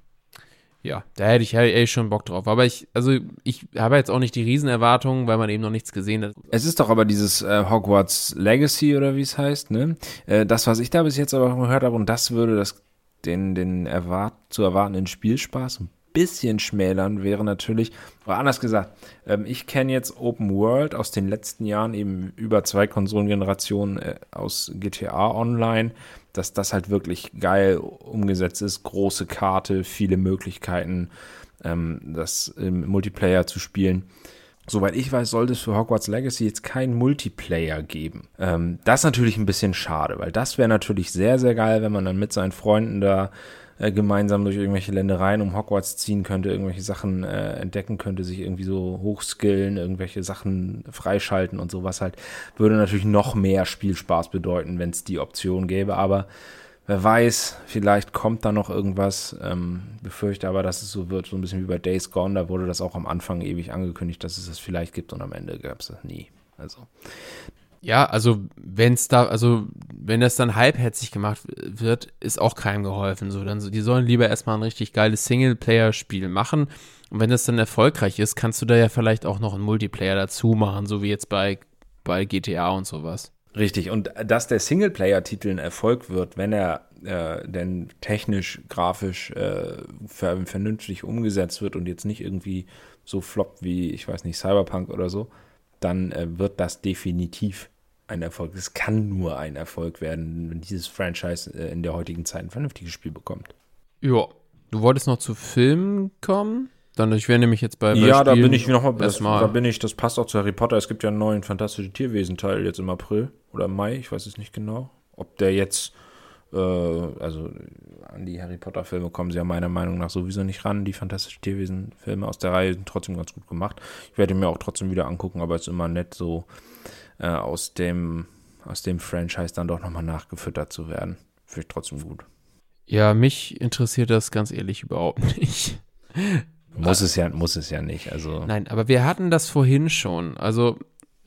ja, da hätte ich, ich schon Bock drauf. Aber ich, also ich habe jetzt auch nicht die Riesenerwartungen, weil man eben noch nichts gesehen hat. Es ist doch aber dieses äh, Hogwarts Legacy oder wie es heißt, ne? Äh, das, was ich da bis jetzt aber gehört habe, und das würde das den, den erwart zu erwartenden Spielspaß ein bisschen schmälern, wäre natürlich, oder anders gesagt, ähm, ich kenne jetzt Open World aus den letzten Jahren, eben über zwei Konsolengenerationen äh, aus GTA Online, dass das halt wirklich geil umgesetzt ist, große Karte, viele Möglichkeiten, ähm, das im Multiplayer zu spielen. Soweit ich weiß, sollte es für Hogwarts Legacy jetzt keinen Multiplayer geben. Ähm, das ist natürlich ein bisschen schade, weil das wäre natürlich sehr, sehr geil, wenn man dann mit seinen Freunden da äh, gemeinsam durch irgendwelche Ländereien um Hogwarts ziehen könnte, irgendwelche Sachen äh, entdecken könnte, sich irgendwie so hochskillen, irgendwelche Sachen freischalten und sowas halt. Würde natürlich noch mehr Spielspaß bedeuten, wenn es die Option gäbe, aber Wer weiß, vielleicht kommt da noch irgendwas. Ähm, befürchte aber, dass es so wird, so ein bisschen wie bei Days Gone. Da wurde das auch am Anfang ewig angekündigt, dass es das vielleicht gibt und am Ende gab es das nie. Also, Ja, also wenn es da, also wenn das dann halbherzig gemacht wird, ist auch keinem geholfen. So, dann die sollen lieber erstmal ein richtig geiles Singleplayer-Spiel machen. Und wenn das dann erfolgreich ist, kannst du da ja vielleicht auch noch einen Multiplayer dazu machen, so wie jetzt bei, bei GTA und sowas. Richtig, und dass der Singleplayer-Titel ein Erfolg wird, wenn er äh, denn technisch, grafisch äh, ver vernünftig umgesetzt wird und jetzt nicht irgendwie so floppt wie, ich weiß nicht, Cyberpunk oder so, dann äh, wird das definitiv ein Erfolg. Es kann nur ein Erfolg werden, wenn dieses Franchise äh, in der heutigen Zeit ein vernünftiges Spiel bekommt. Ja. Du wolltest noch zu Filmen kommen? Dann, ich wäre nämlich jetzt bei, bei Ja, da bin ich nochmal, da bin ich, das passt auch zu Harry Potter. Es gibt ja einen neuen Fantastische Tierwesen-Teil jetzt im April oder im Mai, ich weiß es nicht genau. Ob der jetzt, äh, also an die Harry Potter-Filme kommen sie ja meiner Meinung nach sowieso nicht ran. Die Fantastische Tierwesen-Filme aus der Reihe sind trotzdem ganz gut gemacht. Ich werde ihn mir auch trotzdem wieder angucken, aber es ist immer nett, so äh, aus dem, aus dem Franchise dann doch nochmal nachgefüttert zu werden. Finde ich trotzdem gut. Ja, mich interessiert das ganz ehrlich überhaupt nicht. Muss es ja, muss es ja nicht. Also Nein, aber wir hatten das vorhin schon, also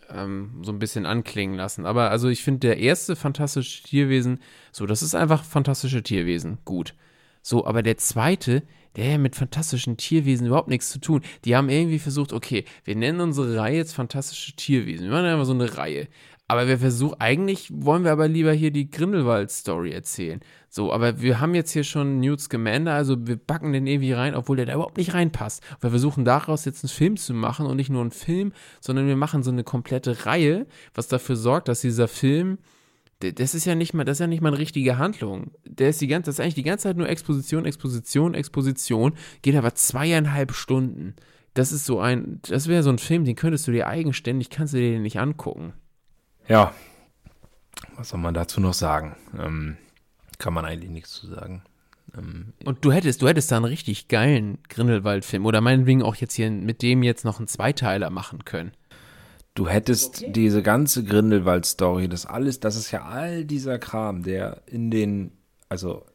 ähm, so ein bisschen anklingen lassen. Aber also ich finde, der erste fantastische Tierwesen, so, das ist einfach fantastische Tierwesen, gut. So, aber der zweite, der mit fantastischen Tierwesen überhaupt nichts zu tun. Die haben irgendwie versucht, okay, wir nennen unsere Reihe jetzt fantastische Tierwesen. Wir machen einfach so eine Reihe. Aber wir versuchen, eigentlich wollen wir aber lieber hier die Grindelwald-Story erzählen. So, aber wir haben jetzt hier schon Newt Scamander, also wir backen den irgendwie rein, obwohl der da überhaupt nicht reinpasst. Wir versuchen daraus jetzt einen Film zu machen und nicht nur einen Film, sondern wir machen so eine komplette Reihe, was dafür sorgt, dass dieser Film, das ist ja nicht mal, das ist ja nicht mal eine richtige Handlung. Der ist die ganze, das ist eigentlich die ganze Zeit nur Exposition, Exposition, Exposition, geht aber zweieinhalb Stunden. Das ist so ein, das wäre so ein Film, den könntest du dir eigenständig, kannst du dir den nicht angucken. Ja, was soll man dazu noch sagen? Ähm, kann man eigentlich nichts zu sagen. Ähm, Und du hättest, du hättest da einen richtig geilen Grindelwald-Film oder meinetwegen auch jetzt hier mit dem jetzt noch einen Zweiteiler machen können. Du hättest diese ganze Grindelwald-Story, das alles, das ist ja all dieser Kram, der in den, also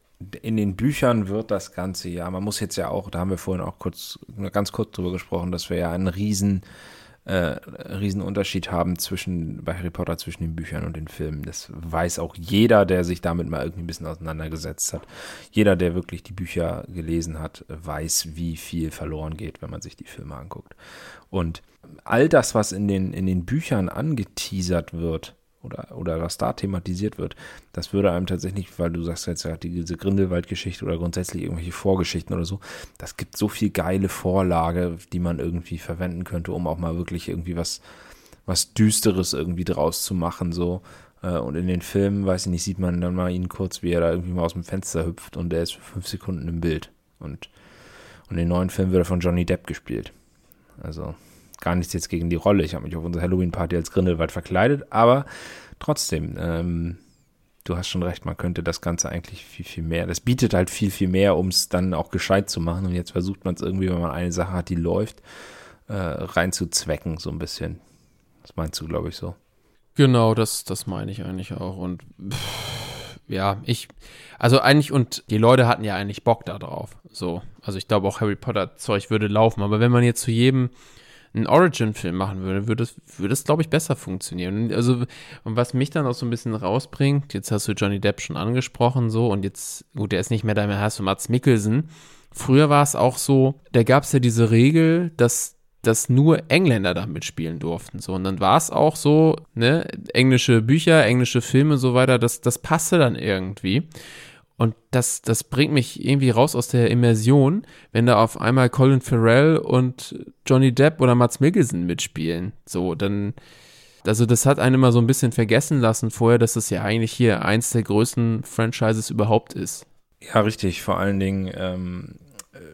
in den Büchern wird das Ganze ja, man muss jetzt ja auch, da haben wir vorhin auch kurz, ganz kurz drüber gesprochen, dass wir ja einen riesen, äh, riesen Unterschied haben zwischen, bei Harry Potter zwischen den Büchern und den Filmen. Das weiß auch jeder, der sich damit mal irgendwie ein bisschen auseinandergesetzt hat. Jeder, der wirklich die Bücher gelesen hat, weiß, wie viel verloren geht, wenn man sich die Filme anguckt. Und all das, was in den, in den Büchern angeteasert wird oder, oder was da thematisiert wird, das würde einem tatsächlich, weil du sagst jetzt ja diese Grindelwald-Geschichte oder grundsätzlich irgendwelche Vorgeschichten oder so, das gibt so viel geile Vorlage, die man irgendwie verwenden könnte, um auch mal wirklich irgendwie was, was Düsteres irgendwie draus zu machen, so. Äh, Und in den Filmen, weiß ich nicht, sieht man dann mal ihn kurz, wie er da irgendwie mal aus dem Fenster hüpft und er ist für fünf Sekunden im Bild. Und, und den neuen Filmen wird er von Johnny Depp gespielt. Also gar nichts jetzt gegen die Rolle. Ich habe mich auf unsere Halloween-Party als Grindelwald verkleidet, aber trotzdem, ähm, du hast schon recht, man könnte das Ganze eigentlich viel, viel mehr. Das bietet halt viel, viel mehr, um es dann auch gescheit zu machen. Und jetzt versucht man es irgendwie, wenn man eine Sache hat, die läuft, äh, reinzuzwecken, so ein bisschen. Das meinst du, glaube ich, so. Genau, das, das meine ich eigentlich auch. Und pff, ja, ich, also eigentlich, und die Leute hatten ja eigentlich Bock da drauf. So. Also ich glaube auch Harry Potter-Zeug würde laufen. Aber wenn man jetzt zu jedem einen Origin-Film machen würde, würde es, würde es, glaube ich, besser funktionieren. Also, und was mich dann auch so ein bisschen rausbringt, jetzt hast du Johnny Depp schon angesprochen, so, und jetzt, gut, der ist nicht mehr da, mehr hast du Mats Mikkelsen. Früher war es auch so, da gab es ja diese Regel, dass dass nur Engländer da mitspielen durften. So, und dann war es auch so, ne, englische Bücher, englische Filme und so weiter, das, das passte dann irgendwie. Und das, das bringt mich irgendwie raus aus der Immersion, wenn da auf einmal Colin Farrell und Johnny Depp oder Mats Mikkelsen mitspielen. So, dann, also das hat einen immer so ein bisschen vergessen lassen vorher, dass es ja eigentlich hier eins der größten Franchises überhaupt ist. Ja, richtig. Vor allen Dingen, ähm,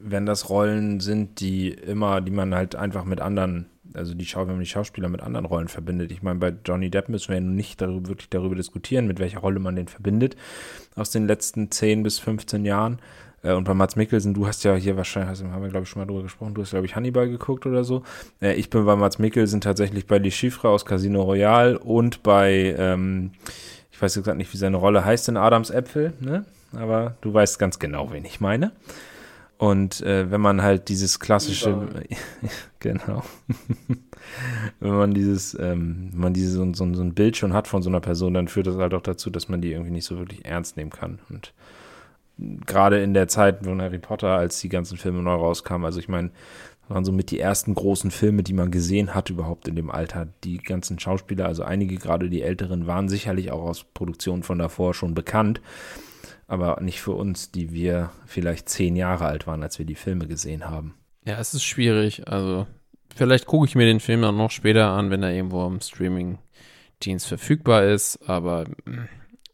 wenn das Rollen sind, die immer, die man halt einfach mit anderen, also die Schau wenn man die Schauspieler mit anderen Rollen verbindet. Ich meine, bei Johnny Depp müssen wir ja nicht darüber, wirklich darüber diskutieren, mit welcher Rolle man den verbindet aus den letzten 10 bis 15 Jahren. Äh, und bei Mats Mikkelsen, du hast ja hier wahrscheinlich, hast, haben wir glaube ich schon mal drüber gesprochen, du hast glaube ich Hannibal geguckt oder so. Äh, ich bin bei Mats Mikkelsen tatsächlich bei Die Chiffre aus Casino Royale und bei, ähm, ich weiß jetzt nicht, wie seine Rolle heißt in Adams Äpfel, ne? aber du weißt ganz genau, wen ich meine. Und äh, wenn man halt dieses klassische, genau, wenn man dieses, ähm, wenn man dieses so, so, so ein Bild schon hat von so einer Person, dann führt das halt auch dazu, dass man die irgendwie nicht so wirklich ernst nehmen kann. Und gerade in der Zeit von Harry Potter, als die ganzen Filme neu rauskamen, also ich meine, waren so mit die ersten großen Filme, die man gesehen hat überhaupt in dem Alter. Die ganzen Schauspieler, also einige gerade die älteren, waren sicherlich auch aus Produktionen von davor schon bekannt aber nicht für uns, die wir vielleicht zehn Jahre alt waren, als wir die Filme gesehen haben. Ja, es ist schwierig. Also, vielleicht gucke ich mir den Film dann noch später an, wenn er irgendwo im Streaming-Dienst verfügbar ist, aber mm,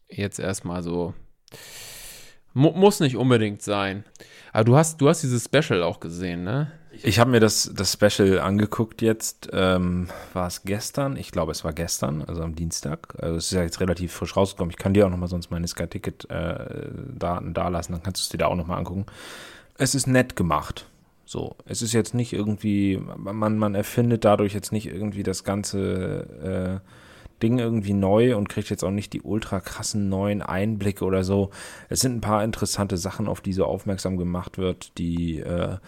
jetzt erstmal so. Mu muss nicht unbedingt sein. Aber du hast, du hast dieses Special auch gesehen, ne? Ich habe mir das, das Special angeguckt jetzt. Ähm, war es gestern? Ich glaube, es war gestern, also am Dienstag. Also es ist ja jetzt relativ frisch rausgekommen. Ich kann dir auch nochmal sonst meine Sky-Ticket-Daten äh, da lassen, dann kannst du es dir da auch nochmal angucken. Es ist nett gemacht. So, es ist jetzt nicht irgendwie, man, man erfindet dadurch jetzt nicht irgendwie das ganze äh, Ding irgendwie neu und kriegt jetzt auch nicht die ultra krassen neuen Einblicke oder so. Es sind ein paar interessante Sachen, auf die so aufmerksam gemacht wird, die äh,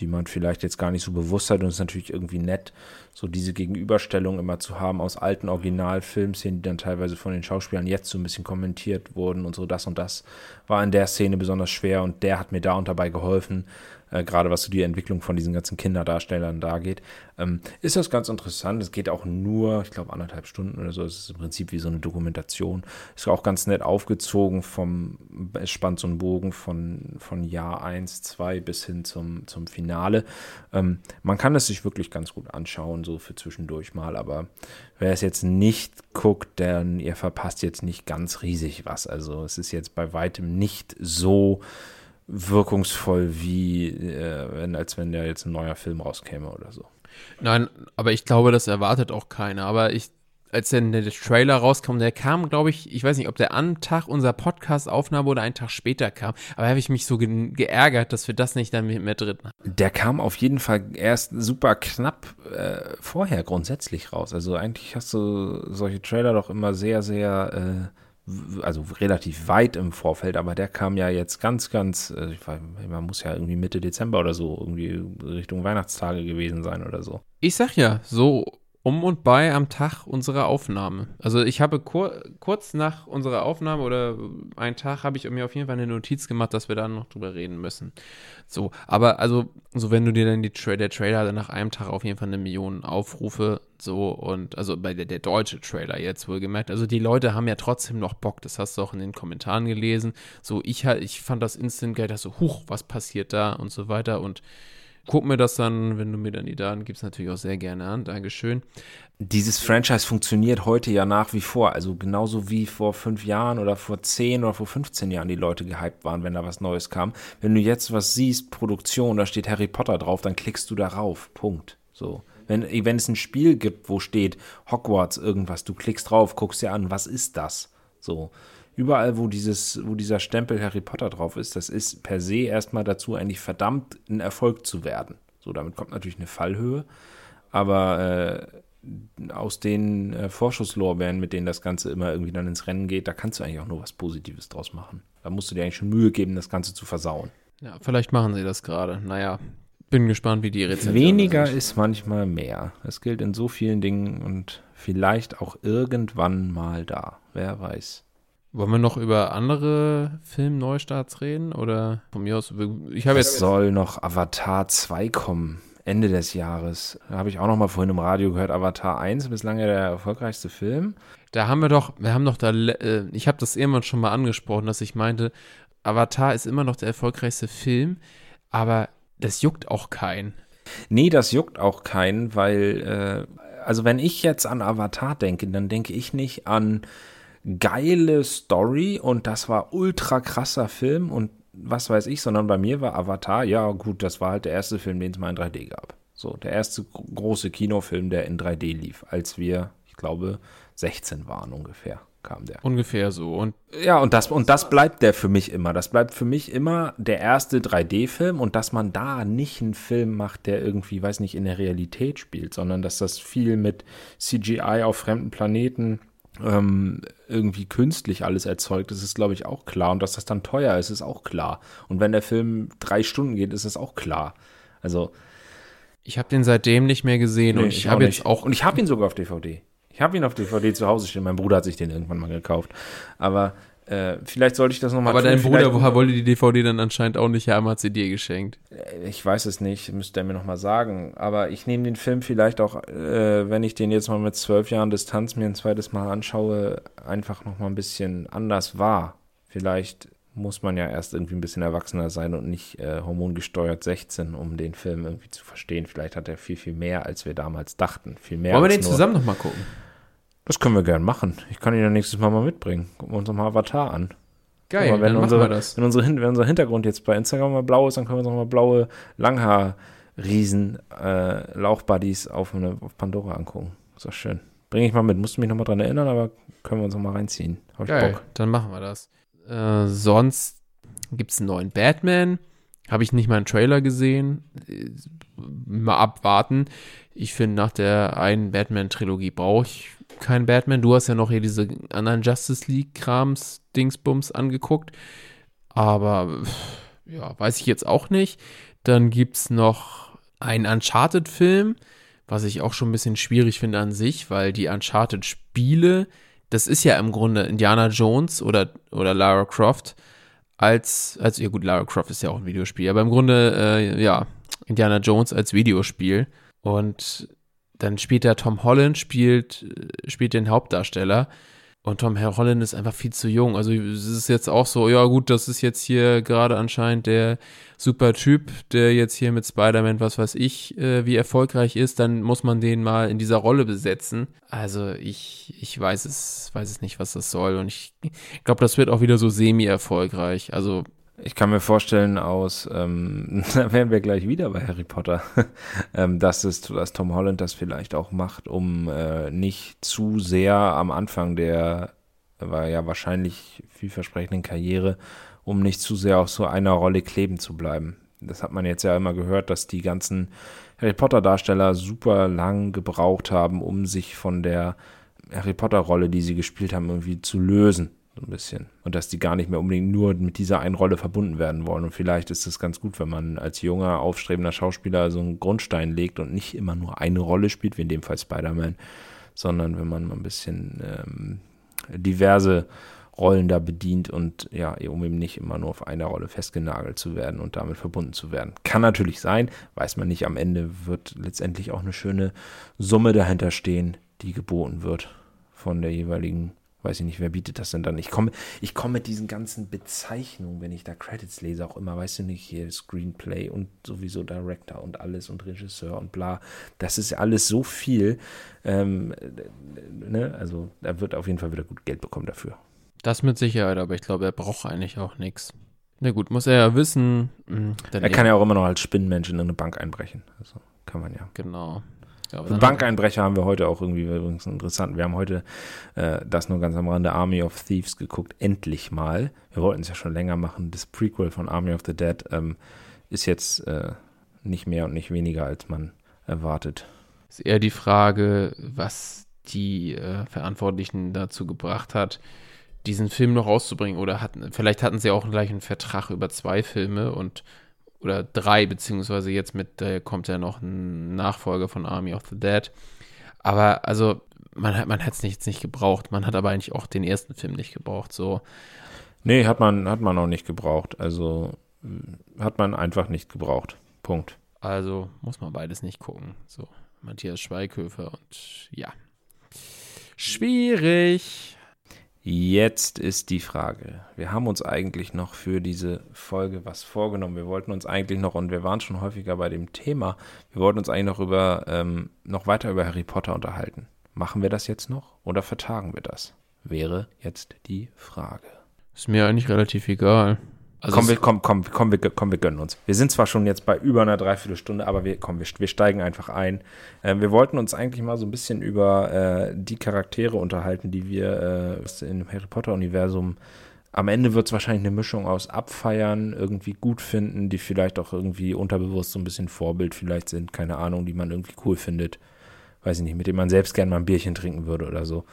die man vielleicht jetzt gar nicht so bewusst hat. Und es ist natürlich irgendwie nett, so diese Gegenüberstellung immer zu haben aus alten Originalfilmszenen, die dann teilweise von den Schauspielern jetzt so ein bisschen kommentiert wurden und so das und das war in der Szene besonders schwer und der hat mir da und dabei geholfen äh, gerade was so die Entwicklung von diesen ganzen Kinderdarstellern da geht, ähm, ist das ganz interessant. Es geht auch nur, ich glaube, anderthalb Stunden oder so. Es ist im Prinzip wie so eine Dokumentation. Ist auch ganz nett aufgezogen vom, es spannt so einen Bogen von, von Jahr 1, 2 bis hin zum, zum Finale. Ähm, man kann es sich wirklich ganz gut anschauen, so für zwischendurch mal, aber wer es jetzt nicht guckt, dann ihr verpasst jetzt nicht ganz riesig was. Also es ist jetzt bei weitem nicht so wirkungsvoll wie äh, wenn, als wenn da jetzt ein neuer Film rauskäme oder so. Nein, aber ich glaube, das erwartet auch keiner. Aber ich, als dann der Trailer rauskam, der kam, glaube ich, ich weiß nicht, ob der am Tag unserer Podcast-Aufnahme oder einen Tag später kam, aber habe ich mich so ge geärgert, dass wir das nicht dann mit mehr drin haben. Der kam auf jeden Fall erst super knapp äh, vorher grundsätzlich raus. Also eigentlich hast du solche Trailer doch immer sehr, sehr äh, also relativ weit im Vorfeld, aber der kam ja jetzt ganz, ganz, äh, man muss ja irgendwie Mitte Dezember oder so, irgendwie Richtung Weihnachtstage gewesen sein oder so. Ich sag ja, so um und bei am Tag unserer Aufnahme. Also ich habe kur kurz nach unserer Aufnahme oder einen Tag habe ich mir auf jeden Fall eine Notiz gemacht, dass wir da noch drüber reden müssen. So, aber also, so wenn du dir dann die Tra der Trailer nach einem Tag auf jeden Fall eine Million Aufrufe so und also bei der, der deutsche Trailer jetzt wohlgemerkt. Also die Leute haben ja trotzdem noch Bock, das hast du auch in den Kommentaren gelesen. So, ich ich fand das Instant Gate, so, huch, was passiert da und so weiter und guck mir das dann, wenn du mir dann die Daten gibst, natürlich auch sehr gerne an. Dankeschön. Dieses Franchise funktioniert heute ja nach wie vor. Also genauso wie vor fünf Jahren oder vor zehn oder vor 15 Jahren die Leute gehypt waren, wenn da was Neues kam. Wenn du jetzt was siehst, Produktion, da steht Harry Potter drauf, dann klickst du darauf. Punkt. So. Wenn, wenn es ein Spiel gibt, wo steht Hogwarts irgendwas, du klickst drauf, guckst dir an, was ist das? So. Überall, wo dieses, wo dieser Stempel Harry Potter drauf ist, das ist per se erstmal dazu eigentlich verdammt, ein Erfolg zu werden. So, damit kommt natürlich eine Fallhöhe. Aber äh, aus den äh, Vorschusslorbeeren, mit denen das Ganze immer irgendwie dann ins Rennen geht, da kannst du eigentlich auch nur was Positives draus machen. Da musst du dir eigentlich schon Mühe geben, das Ganze zu versauen. Ja, vielleicht machen sie das gerade. Naja, bin gespannt, wie die Rezension Weniger sind. ist manchmal mehr. Das gilt in so vielen Dingen und vielleicht auch irgendwann mal da. Wer weiß. Wollen wir noch über andere Film-Neustarts reden? Oder von mir aus, ich habe Es jetzt. soll noch Avatar 2 kommen. Ende des Jahres. Da habe ich auch noch mal vorhin im Radio gehört, Avatar 1, bislang ja der erfolgreichste Film. Da haben wir doch, wir haben doch da, äh, ich habe das irgendwann schon mal angesprochen, dass ich meinte, Avatar ist immer noch der erfolgreichste Film, aber das juckt auch keinen. Nee, das juckt auch keinen, weil, äh, also wenn ich jetzt an Avatar denke, dann denke ich nicht an geile Story und das war ultra krasser Film und was weiß ich, sondern bei mir war Avatar, ja gut, das war halt der erste Film, den es mal in 3D gab. So, der erste gro- große Kinofilm, der in 3D lief, als wir, ich glaube, 16 waren ungefähr, kam der. Ungefähr so. Und Ja, und das, und das bleibt der für mich immer. Das bleibt für mich immer der erste 3D-Film und dass man da nicht einen Film macht, der irgendwie, weiß nicht, in der Realität spielt, sondern dass das viel mit CGI auf fremden Planeten ähm, irgendwie künstlich alles erzeugt, das ist, glaube ich, auch klar. Und dass das dann teuer ist, ist auch klar. Und wenn der Film drei Stunden geht, ist es auch klar. Also, ich habe den seitdem nicht mehr gesehen nee, und ich habe jetzt auch Und ich habe ihn sogar auf DVD. Ich habe ihn auf DVD zu Hause stehen. Mein Bruder hat sich den irgendwann mal gekauft. Aber äh, vielleicht sollte ich das nochmal aber dein tun. Bruder Vielleicht- wo- wollte die DVD dann anscheinend auch nicht haben, hat sie dir geschenkt. Ich weiß es nicht, müsste er mir nochmal sagen. Aber ich nehme den Film vielleicht auch, äh, wenn ich den jetzt mal mit zwölf Jahren Distanz mir ein zweites Mal anschaue, einfach nochmal ein bisschen anders wahr. Vielleicht muss man ja erst irgendwie ein bisschen erwachsener sein und nicht äh, hormongesteuert 16, um den Film irgendwie zu verstehen. Vielleicht hat er viel, viel mehr, als wir damals dachten. Viel mehr Wollen wir den nur- zusammen nochmal gucken? Das können wir gern machen. Ich kann ihn ja nächstes Mal mal mitbringen. Gucken wir uns nochmal Avatar an. Geil, Aber wenn, dann unsere, machen wir das. wenn, unsere, wenn unser Hintergrund jetzt bei Instagram mal blau ist, dann können wir uns auch mal blaue Langhaar-Riesen äh, Lauchbuddies auf, eine, auf Pandora angucken. Ist doch schön. Bringe ich mal mit. Musst du mich nochmal dran erinnern, aber können wir uns noch mal reinziehen. Hab ich Geil, Bock. dann machen wir das. Äh, sonst gibt es einen neuen Batman. Habe ich nicht mal einen Trailer gesehen. Äh, Mal abwarten. Ich finde, nach der einen Batman-Trilogie brauche ich keinen Batman. Du hast ja noch hier diese anderen Justice League-Krams, Dingsbums angeguckt. Aber ja, weiß ich jetzt auch nicht. Dann gibt es noch einen Uncharted-Film, was ich auch schon ein bisschen schwierig finde an sich, weil die Uncharted-Spiele, das ist ja im Grunde Indiana Jones oder, oder Lara Croft als, als, ja gut, Lara Croft ist ja auch ein Videospiel, aber im Grunde, äh, ja, Indiana Jones als Videospiel. Und dann spielt da Tom Holland, spielt, äh, spielt den Hauptdarsteller. Und Tom Holland ist einfach viel zu jung. Also es ist jetzt auch so, ja gut, das ist jetzt hier gerade anscheinend der super Typ, der jetzt hier mit Spider-Man, was weiß ich, äh, wie erfolgreich ist, dann muss man den mal in dieser Rolle besetzen. Also ich, ich weiß es, weiß es nicht, was das soll. Und ich glaube, das wird auch wieder so semi-erfolgreich. Also Ich kann mir vorstellen, aus, ähm, da wären wir gleich wieder bei Harry Potter, ähm, dass, es, dass Tom Holland das vielleicht auch macht, um äh, nicht zu sehr am Anfang der, war ja wahrscheinlich vielversprechenden Karriere, um nicht zu sehr auf so einer Rolle kleben zu bleiben. Das hat man jetzt ja immer gehört, dass die ganzen Harry Potter Darsteller super lang gebraucht haben, um sich von der Harry Potter Rolle, die sie gespielt haben, irgendwie zu lösen. So ein bisschen. Und dass die gar nicht mehr unbedingt nur mit dieser einen Rolle verbunden werden wollen. Und vielleicht ist es ganz gut, wenn man als junger, aufstrebender Schauspieler so einen Grundstein legt und nicht immer nur eine Rolle spielt, wie in dem Fall Spider-Man, sondern wenn man mal ein bisschen ähm, diverse Rollen da bedient und ja, um eben nicht immer nur auf eine Rolle festgenagelt zu werden und damit verbunden zu werden. Kann natürlich sein, weiß man nicht. Am Ende wird letztendlich auch eine schöne Summe dahinter stehen, die geboten wird von der jeweiligen, weiß ich nicht, wer bietet das denn dann? Ich komme, ich komme mit diesen ganzen Bezeichnungen, wenn ich da Credits lese, auch immer, weißt du nicht, hier Screenplay und sowieso Director und alles und Regisseur und bla. Das ist alles so viel. Ähm, ne? Also er wird auf jeden Fall wieder gut Geld bekommen dafür. das mit Sicherheit, aber ich glaube, er braucht eigentlich auch nichts. Na gut, muss er ja wissen. dann Er kann ja auch immer noch als Spinnenmensch in eine Bank einbrechen. Also kann man ja. Genau. Dann- Bankeinbrecher haben wir heute auch irgendwie übrigens interessant. Wir haben heute äh, das nur ganz am Rande Army of Thieves geguckt. Endlich mal. Wir wollten es ja schon länger machen. Das Prequel von Army of the Dead ähm, ist jetzt äh, nicht mehr und nicht weniger, als man erwartet. ist eher die Frage, was die äh, Verantwortlichen dazu gebracht hat, diesen Film noch rauszubringen. Oder hatten, vielleicht hatten sie auch gleich einen Vertrag über zwei Filme und oder drei, beziehungsweise jetzt mit äh, kommt ja noch ein Nachfolger von Army of the Dead. Aber also, man hat man es jetzt nicht gebraucht. Man hat aber eigentlich auch den ersten Film nicht gebraucht. So, Nee, hat man, hat man auch nicht gebraucht. Also äh, hat man einfach nicht gebraucht. Punkt. also muss man beides nicht gucken. So, Matthias Schweighöfer und ja. Schwierig. Jetzt ist die Frage. Wir haben uns eigentlich noch für diese Folge was vorgenommen. Wir wollten uns eigentlich noch, und wir waren schon häufiger bei dem Thema, wir wollten uns eigentlich noch über ähm, noch weiter über Harry Potter unterhalten. Machen wir das jetzt noch oder vertagen wir das? Wäre jetzt die Frage. Ist mir eigentlich relativ egal. Also komm, wir, komm, komm, komm, wir, komm, wir gönnen uns. Wir sind zwar schon jetzt bei über einer Dreiviertelstunde, aber wir, komm, wir, wir steigen einfach ein. Ähm, wir wollten uns eigentlich mal so ein bisschen über äh, die Charaktere unterhalten, die wir äh, im Harry Potter-Universum. Am Ende wird es wahrscheinlich eine Mischung aus Abfeiern, irgendwie gut finden, die vielleicht auch irgendwie unterbewusst so ein bisschen Vorbild vielleicht sind, keine Ahnung, die man irgendwie cool findet. Weiß ich nicht, mit dem man selbst gerne mal ein Bierchen trinken würde oder so.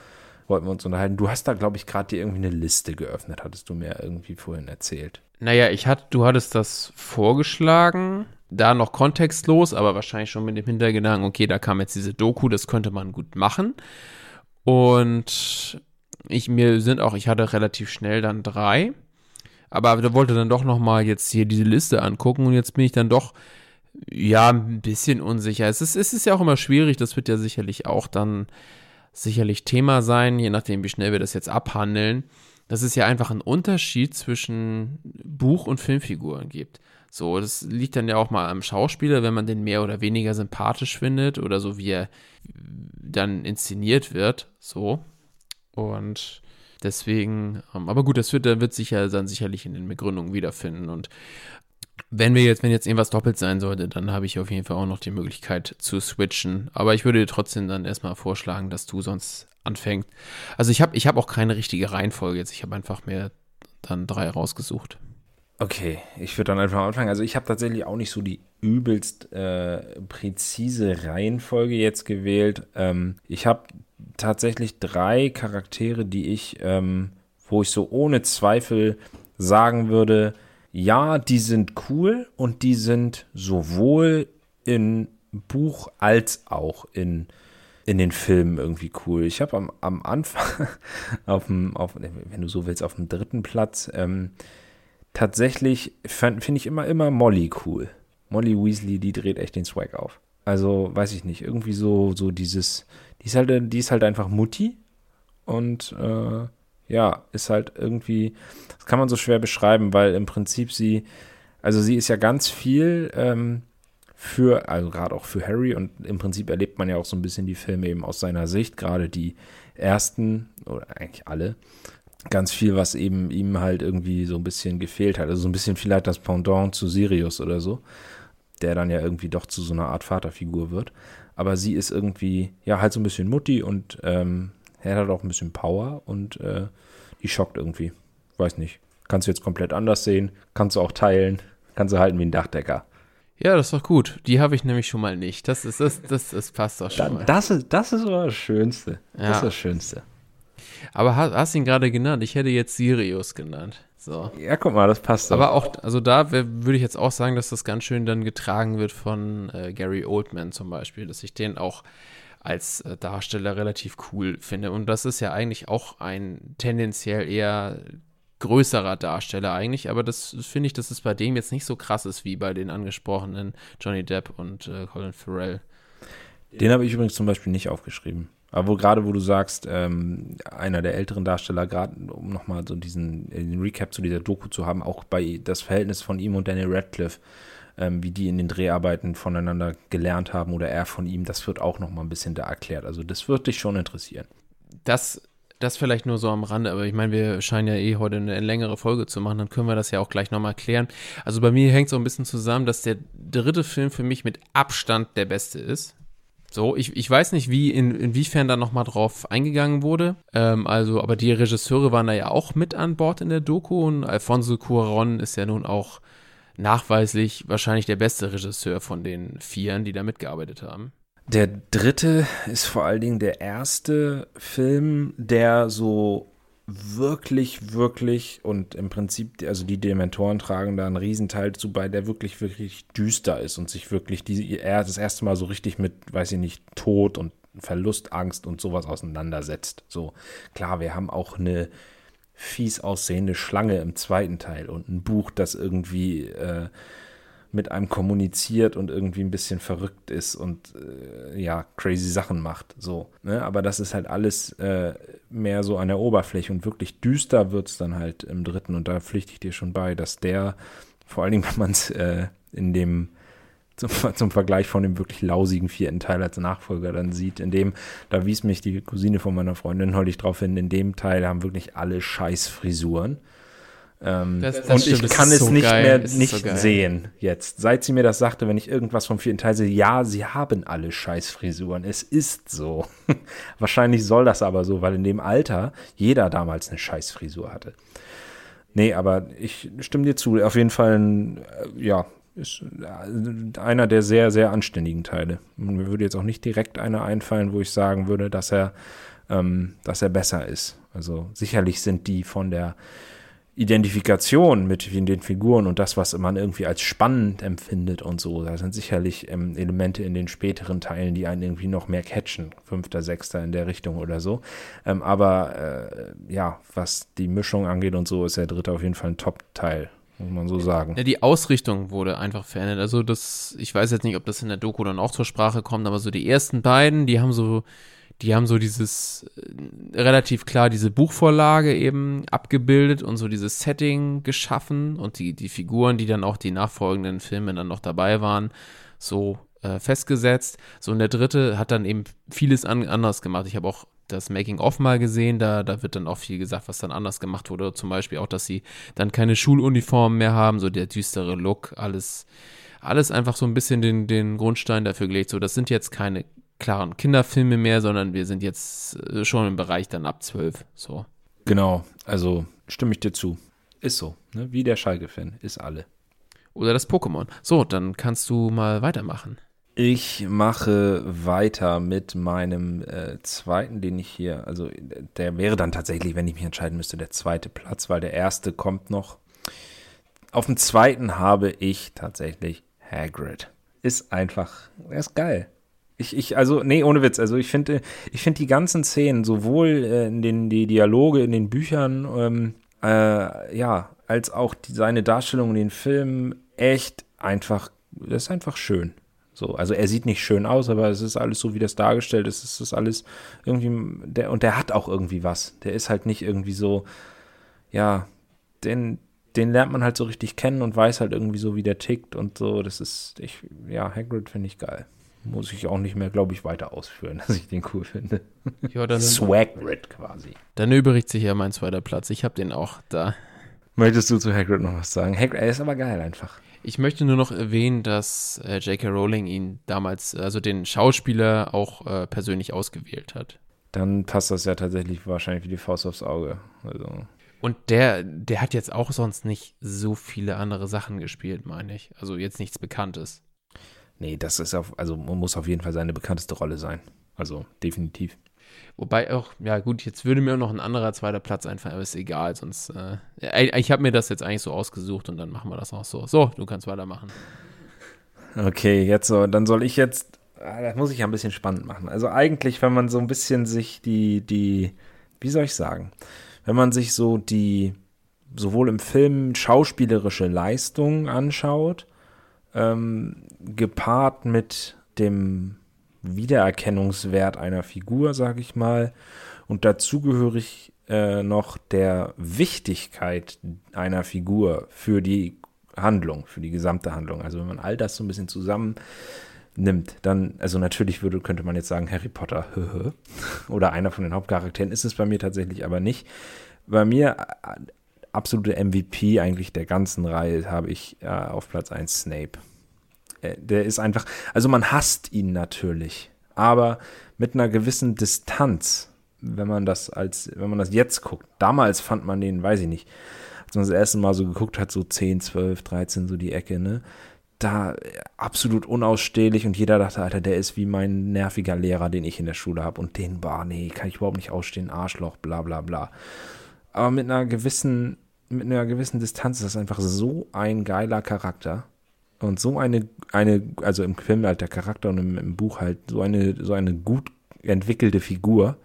Wollten wir uns unterhalten. Du hast da, glaube ich, gerade dir irgendwie eine Liste geöffnet, hattest du mir irgendwie vorhin erzählt. Naja, ich hatte, du hattest das vorgeschlagen, da noch kontextlos, aber wahrscheinlich schon mit dem Hintergedanken, okay, da kam jetzt diese Doku, das könnte man gut machen. Und ich mir sind auch, ich hatte relativ schnell dann drei, aber da wollte dann doch noch mal jetzt hier diese Liste angucken und jetzt bin ich dann doch ja ein bisschen unsicher. Es ist, es ist ja auch immer schwierig, das wird ja sicherlich auch dann sicherlich Thema sein, je nachdem, wie schnell wir das jetzt abhandeln dass es ja einfach einen Unterschied zwischen Buch- und Filmfiguren gibt. So, das liegt dann ja auch mal am Schauspieler, wenn man den mehr oder weniger sympathisch findet oder so, wie er dann inszeniert wird. So. Und deswegen, ähm, aber gut, das wird, wird sich ja dann sicherlich in den Begründungen wiederfinden. Und wenn wir jetzt, wenn jetzt irgendwas doppelt sein sollte, dann habe ich auf jeden Fall auch noch die Möglichkeit zu switchen. Aber ich würde dir trotzdem dann erstmal vorschlagen, dass du sonst anfängst. Also ich habe ich hab auch keine richtige Reihenfolge jetzt. Ich habe einfach mir dann drei rausgesucht. Okay, ich würde dann einfach anfangen. Also ich habe tatsächlich auch nicht so die übelst äh, präzise Reihenfolge jetzt gewählt. Ähm, ich habe tatsächlich drei Charaktere, die ich, ähm, wo ich so ohne Zweifel sagen würde, ja, die sind cool und die sind sowohl in Buch als auch in in den Filmen irgendwie cool. Ich habe am, am Anfang, auf dem, auf, wenn du so willst, auf dem dritten Platz, ähm, tatsächlich finde ich immer, immer Molly cool. Molly Weasley, die dreht echt den Swag auf. Also, weiß ich nicht, irgendwie so, so dieses, die ist halt, die ist halt einfach Mutti und äh, ja, ist halt irgendwie, das kann man so schwer beschreiben, weil im Prinzip sie, also sie ist ja ganz viel ähm, für, also gerade auch für Harry und im Prinzip erlebt man ja auch so ein bisschen die Filme eben aus seiner Sicht, gerade die ersten oder eigentlich alle, ganz viel, was eben ihm halt irgendwie so ein bisschen gefehlt hat. Also so ein bisschen vielleicht das Pendant zu Sirius oder so, der dann ja irgendwie doch zu so einer Art Vaterfigur wird. Aber sie ist irgendwie, ja, halt so ein bisschen Mutti und ähm, er hat auch ein bisschen Power und äh, die schockt irgendwie. Weiß nicht. Kannst du jetzt komplett anders sehen, kannst du auch teilen, kannst du halten wie ein Dachdecker. Ja, das ist doch gut. Die habe ich nämlich schon mal nicht. Das ist das, das, das passt doch schon mal. Das ist, das ist aber das Schönste. Das Ja. ist das Schönste. Aber hast, hast ihn gerade genannt. Ich hätte jetzt Sirius genannt. So. Ja, guck mal, das passt doch. Aber auch, also da würde ich jetzt auch sagen, dass das ganz schön dann getragen wird von äh, Gary Oldman zum Beispiel, dass ich den auch als äh, Darsteller relativ cool finde. Und das ist ja eigentlich auch ein tendenziell eher größerer Darsteller eigentlich, aber das finde ich, dass es bei dem jetzt nicht so krass ist wie bei den angesprochenen Johnny Depp und äh, Colin Farrell. Den habe ich übrigens zum Beispiel nicht aufgeschrieben. Aber wo, gerade wo du sagst, ähm, einer der älteren Darsteller, gerade um nochmal so diesen den Recap zu dieser Doku zu haben, auch bei das Verhältnis von ihm und Daniel Radcliffe, ähm, wie die in den Dreharbeiten voneinander gelernt haben oder er von ihm, das wird auch nochmal ein bisschen da erklärt. Also das wird dich schon interessieren. Das, das vielleicht nur so am Rande, aber ich meine, wir scheinen ja eh heute eine längere Folge zu machen, dann können wir das ja auch gleich nochmal klären. Also bei mir hängt so ein bisschen zusammen, dass der dritte Film für mich mit Abstand der beste ist. So, ich, ich weiß nicht, wie, in, inwiefern da nochmal drauf eingegangen wurde. Ähm, also, aber die Regisseure waren da ja auch mit an Bord in der Doku und Alfonso Cuaron ist ja nun auch nachweislich wahrscheinlich der beste Regisseur von den Vieren, die da mitgearbeitet haben. Der dritte ist vor allen Dingen der erste Film, der so wirklich, wirklich und im Prinzip, also die Dementoren tragen da einen Riesenteil zu bei, der wirklich, wirklich düster ist und sich wirklich die, das erste Mal so richtig mit, weiß ich nicht, Tod und Verlust, Angst und sowas auseinandersetzt. So, klar, wir haben auch eine fies aussehende Schlange im zweiten Teil und ein Buch, das irgendwie äh, mit einem kommuniziert und irgendwie ein bisschen verrückt ist und äh, ja, crazy Sachen macht. So, ne? Aber das ist halt alles äh, mehr so an der Oberfläche und wirklich düster wird es dann halt im dritten. Und da pflichte ich dir schon bei, dass der, vor allen Dingen, wenn man es äh, in dem zum, zum, Vergleich von dem wirklich lausigen vierten Teil als Nachfolger dann sieht, in dem, da wies mich die Cousine von meiner Freundin neulich drauf hin, in dem Teil haben wirklich alle Scheißfrisuren. Ähm, das, das und stimmt, ich kann es so nicht geil. mehr nicht so sehen jetzt. Seit sie mir das sagte, wenn ich irgendwas vom vierten Teil sehe, ja, sie haben alle Scheißfrisuren. Es ist so. Wahrscheinlich soll das aber so, weil in dem Alter jeder damals eine Scheißfrisur hatte. Nee, aber ich stimme dir zu. Auf jeden Fall ein, äh, ja, ist einer der sehr, sehr anständigen Teile. Mir würde jetzt auch nicht direkt einer einfallen, wo ich sagen würde, dass er, ähm, dass er besser ist. Also sicherlich sind die von der Identifikation mit den Figuren und das, was man irgendwie als spannend empfindet und so. Da sind sicherlich ähm, Elemente in den späteren Teilen, die einen irgendwie noch mehr catchen. Fünfter, sechster in der Richtung oder so. Ähm, aber äh, ja, was die Mischung angeht und so, ist der dritte auf jeden Fall ein Top-Teil. Muss man so sagen. Ja, die Ausrichtung wurde einfach verändert. Also das, ich weiß jetzt nicht, ob das in der Doku dann auch zur Sprache kommt, aber so die ersten beiden, die haben so die haben so dieses äh, relativ klar diese Buchvorlage eben abgebildet und so dieses Setting geschaffen und die, die Figuren, die dann auch die nachfolgenden Filme dann noch dabei waren, so äh, festgesetzt. So und der dritte hat dann eben vieles an, anders gemacht. Ich habe auch das Making-of mal gesehen, da, da wird dann auch viel gesagt, was dann anders gemacht wurde. Zum Beispiel auch, dass sie dann keine Schuluniformen mehr haben, so der düstere Look, alles, alles einfach so ein bisschen den, den Grundstein dafür gelegt. So, das sind jetzt keine klaren Kinderfilme mehr, sondern wir sind jetzt äh, schon im Bereich dann ab 12. So. Genau, also stimme ich dir zu. Ist so, ne? wie der Schalke-Fan, ist alle. Oder das Pokémon. So, dann kannst du mal weitermachen. Ich mache weiter mit meinem äh, zweiten, den ich hier, also der wäre dann tatsächlich, wenn ich mich entscheiden müsste, der zweite Platz, weil der erste kommt noch. Auf dem zweiten habe ich tatsächlich Hagrid. Ist einfach, er ist geil. Ich, ich, also, nee, ohne Witz. Also ich finde, ich finde die ganzen Szenen, sowohl äh, in den die Dialoge in den Büchern, ähm, äh, ja, als auch die, seine Darstellung in den Filmen echt einfach, das ist einfach schön. So, also er sieht nicht schön aus, aber es ist alles so, wie das dargestellt ist. Es ist alles irgendwie, der, und der hat auch irgendwie was. Der ist halt nicht irgendwie so, ja, den, den lernt man halt so richtig kennen und weiß halt irgendwie so, wie der tickt und so. Das ist, ich, ja, Hagrid finde ich geil muss ich auch nicht mehr, glaube ich, weiter ausführen, dass ich den cool finde. Ja, dann Swagrid quasi. Dann übrigt sich ja mein zweiter Platz. Ich habe den auch da. Möchtest du zu Hagrid noch was sagen? Hagrid, er ist aber geil einfach. Ich möchte nur noch erwähnen, dass äh, J.K. Rowling ihn damals, also den Schauspieler, auch äh, persönlich ausgewählt hat. Dann passt das ja tatsächlich wahrscheinlich wie die Faust aufs Auge. Also. Und der, der hat jetzt auch sonst nicht so viele andere Sachen gespielt, meine ich. Also jetzt nichts Bekanntes. Nee, das ist auf, also muss auf jeden Fall seine bekannteste Rolle sein. Also definitiv. Wobei auch, ja gut, jetzt würde mir auch noch ein anderer zweiter Platz einfallen, aber ist egal, sonst. Äh, ich habe mir das jetzt eigentlich so ausgesucht und dann machen wir das auch so. So, du kannst weitermachen. Okay, jetzt so, dann soll ich jetzt, ah, das muss ich ja ein bisschen spannend machen. Also eigentlich, wenn man so ein bisschen sich die, die, wie soll ich sagen, wenn man sich so die, sowohl im Film schauspielerische Leistung anschaut, ähm, gepaart mit dem Wiedererkennungswert einer Figur, sage ich mal, und dazugehörig äh, noch der Wichtigkeit einer Figur für die Handlung, für die gesamte Handlung. Also wenn man all das so ein bisschen zusammen nimmt, dann, also natürlich würde, könnte man jetzt sagen, Harry Potter oder einer von den Hauptcharakteren ist es bei mir tatsächlich aber nicht. Bei mir äh, absolute MVP eigentlich der ganzen Reihe habe ich äh, auf Platz 1 Snape. Äh, der ist einfach, also man hasst ihn natürlich, aber mit einer gewissen Distanz, wenn man das als, wenn man das jetzt guckt. Damals fand man den, weiß ich nicht, als man das erste Mal so geguckt hat, so 10, 12, 13, so die Ecke, ne? Da absolut unausstehlich und jeder dachte, Alter, der ist wie mein nerviger Lehrer, den ich in der Schule habe. Und den, war, nee, kann ich überhaupt nicht ausstehen, Arschloch, bla bla bla. Aber mit einer gewissen, mit einer gewissen Distanz ist das einfach so ein geiler Charakter. Und so eine, eine, also im Film halt der Charakter und im, im Buch halt so eine, so eine gut entwickelte Figur.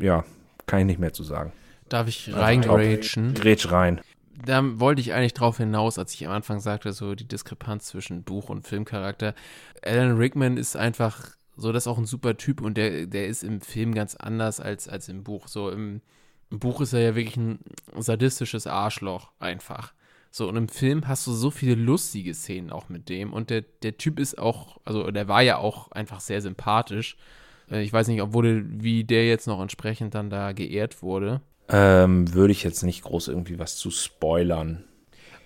Ja, kann ich nicht mehr zu sagen. Darf ich Also reingrätschen? Grätsch rein. Da wollte ich eigentlich drauf hinaus, als ich am Anfang sagte, so die Diskrepanz zwischen Buch und Filmcharakter. Alan Rickman ist einfach so, das ist auch ein super Typ und der, der ist im Film ganz anders als, als im Buch. So im, im Buch ist er ja wirklich ein sadistisches Arschloch einfach. So, und im Film hast du so viele lustige Szenen auch mit dem. Und der, der Typ ist auch, also der war ja auch einfach sehr sympathisch. Äh, Ich weiß nicht, obwohl, wie der jetzt noch entsprechend dann da geehrt wurde. Ähm, würde ich jetzt nicht groß irgendwie was zu spoilern.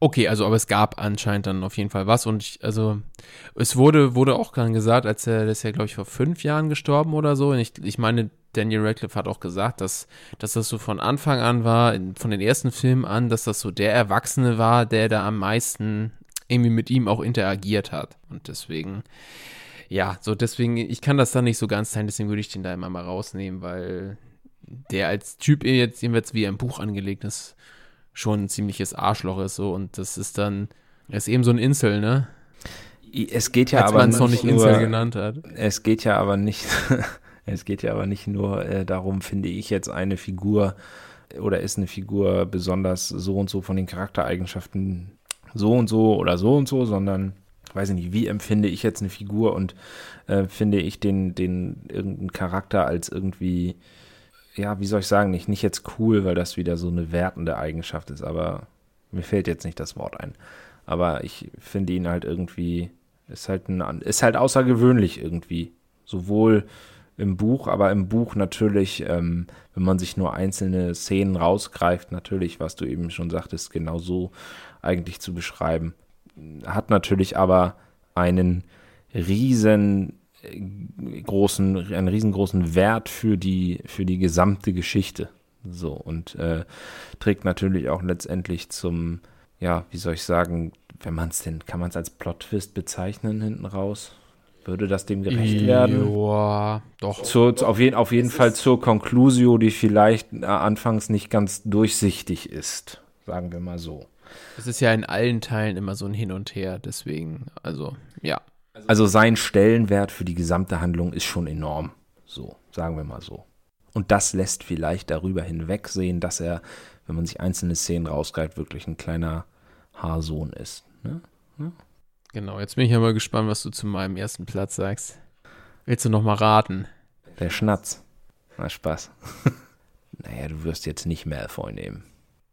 Okay, also aber es gab anscheinend dann auf jeden Fall was und ich, also es wurde, wurde auch dann gesagt, als er, das ist ja glaube ich vor fünf Jahren gestorben oder so und ich, ich meine, Daniel Radcliffe hat auch gesagt, dass, dass das so von Anfang an war, von den ersten Filmen an, dass das so der Erwachsene war, der da am meisten irgendwie mit ihm auch interagiert hat und deswegen, ja, so deswegen, ich kann das dann nicht so ganz teilen, deswegen würde ich den da immer mal rausnehmen, weil der als Typ jetzt jedenfalls wie er im Buch angelegt ist, schon ein ziemliches Arschloch ist so und das ist dann, er ist eben so ein Insel, ne? Es geht ja Als aber es noch nicht nur, Insel genannt hat. Es geht ja aber nicht, es geht ja aber nicht nur äh, darum, finde ich jetzt eine Figur oder ist eine Figur besonders so und so von den Charaktereigenschaften so und so oder so und so, sondern weiß ich nicht, wie empfinde ich jetzt eine Figur und äh, finde ich den, den irgendeinen Charakter als irgendwie, ja, wie soll ich sagen, nicht, nicht jetzt cool, weil das wieder so eine wertende Eigenschaft ist, aber mir fällt jetzt nicht das Wort ein. Aber ich finde ihn halt irgendwie, ist halt, ein, ist halt außergewöhnlich irgendwie. Sowohl im Buch, aber im Buch natürlich, ähm, wenn man sich nur einzelne Szenen rausgreift, natürlich, was du eben schon sagtest, genau so eigentlich zu beschreiben. Hat natürlich aber einen riesen großen, einen riesengroßen Wert für die, für die gesamte Geschichte. So, und äh, trägt natürlich auch letztendlich zum, ja, wie soll ich sagen, wenn man es denn, kann man es als Plot-Twist bezeichnen hinten raus? Würde das dem gerecht werden? Ja, doch. Zur, zu- auf, jeden, auf jeden Fall zur Conclusio, die vielleicht äh, anfangs nicht ganz durchsichtig ist. Sagen wir mal so. Es ist ja in allen Teilen immer so ein Hin und Her, deswegen, also, ja. Also sein Stellenwert für die gesamte Handlung ist schon enorm. So, sagen wir mal so. Und das lässt vielleicht darüber hinwegsehen, dass er, wenn man sich einzelne Szenen rausgreift, wirklich ein kleiner Haarsohn ist. Ne? Genau, jetzt bin ich ja mal gespannt, was du zu meinem ersten Platz sagst. Willst du noch mal raten? Der Schnatz. Na, Spaß. naja, du wirst jetzt nicht Malfoy nehmen.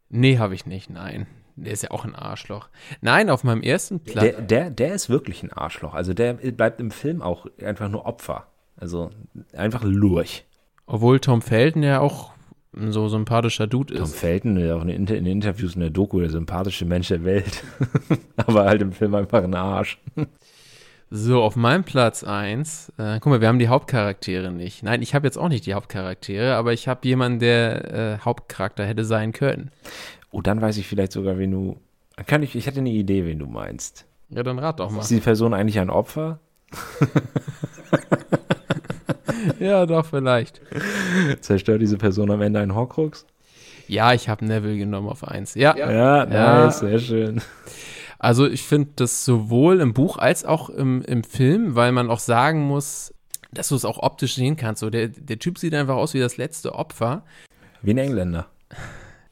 Nee, habe ich nicht, nein. Der ist ja auch ein Arschloch. Nein, auf meinem ersten Platz. Der, der, der ist wirklich ein Arschloch. Also der bleibt im Film auch einfach nur Opfer. Also einfach Lurch. Obwohl Tom Felton ja auch ein so sympathischer Dude Tom ist. Felton, der auch in, in den Interviews in der Doku der sympathische Mensch der Welt. Aber halt im Film einfach ein Arsch. So, auf meinem Platz 1, äh, guck mal, wir haben die Hauptcharaktere nicht. Nein, ich habe jetzt auch nicht die Hauptcharaktere, aber ich habe jemanden, der äh, Hauptcharakter hätte sein können. Oh, dann weiß ich vielleicht sogar, wen du. Kann ich, ich hätte eine Idee, wen du meinst. Ja, dann rat doch mal. Ist die Person eigentlich ein Opfer? ja, doch, vielleicht. Zerstört diese Person am Ende einen Horcrux? Ja, ich habe Neville genommen auf 1. Ja, Ja, Ja. nice, sehr schön. also ich finde das sowohl im Buch als auch im, im Film, weil man auch sagen muss, dass du es auch optisch sehen kannst. So, der, der Typ sieht einfach aus wie das letzte Opfer. Wie ein Engländer.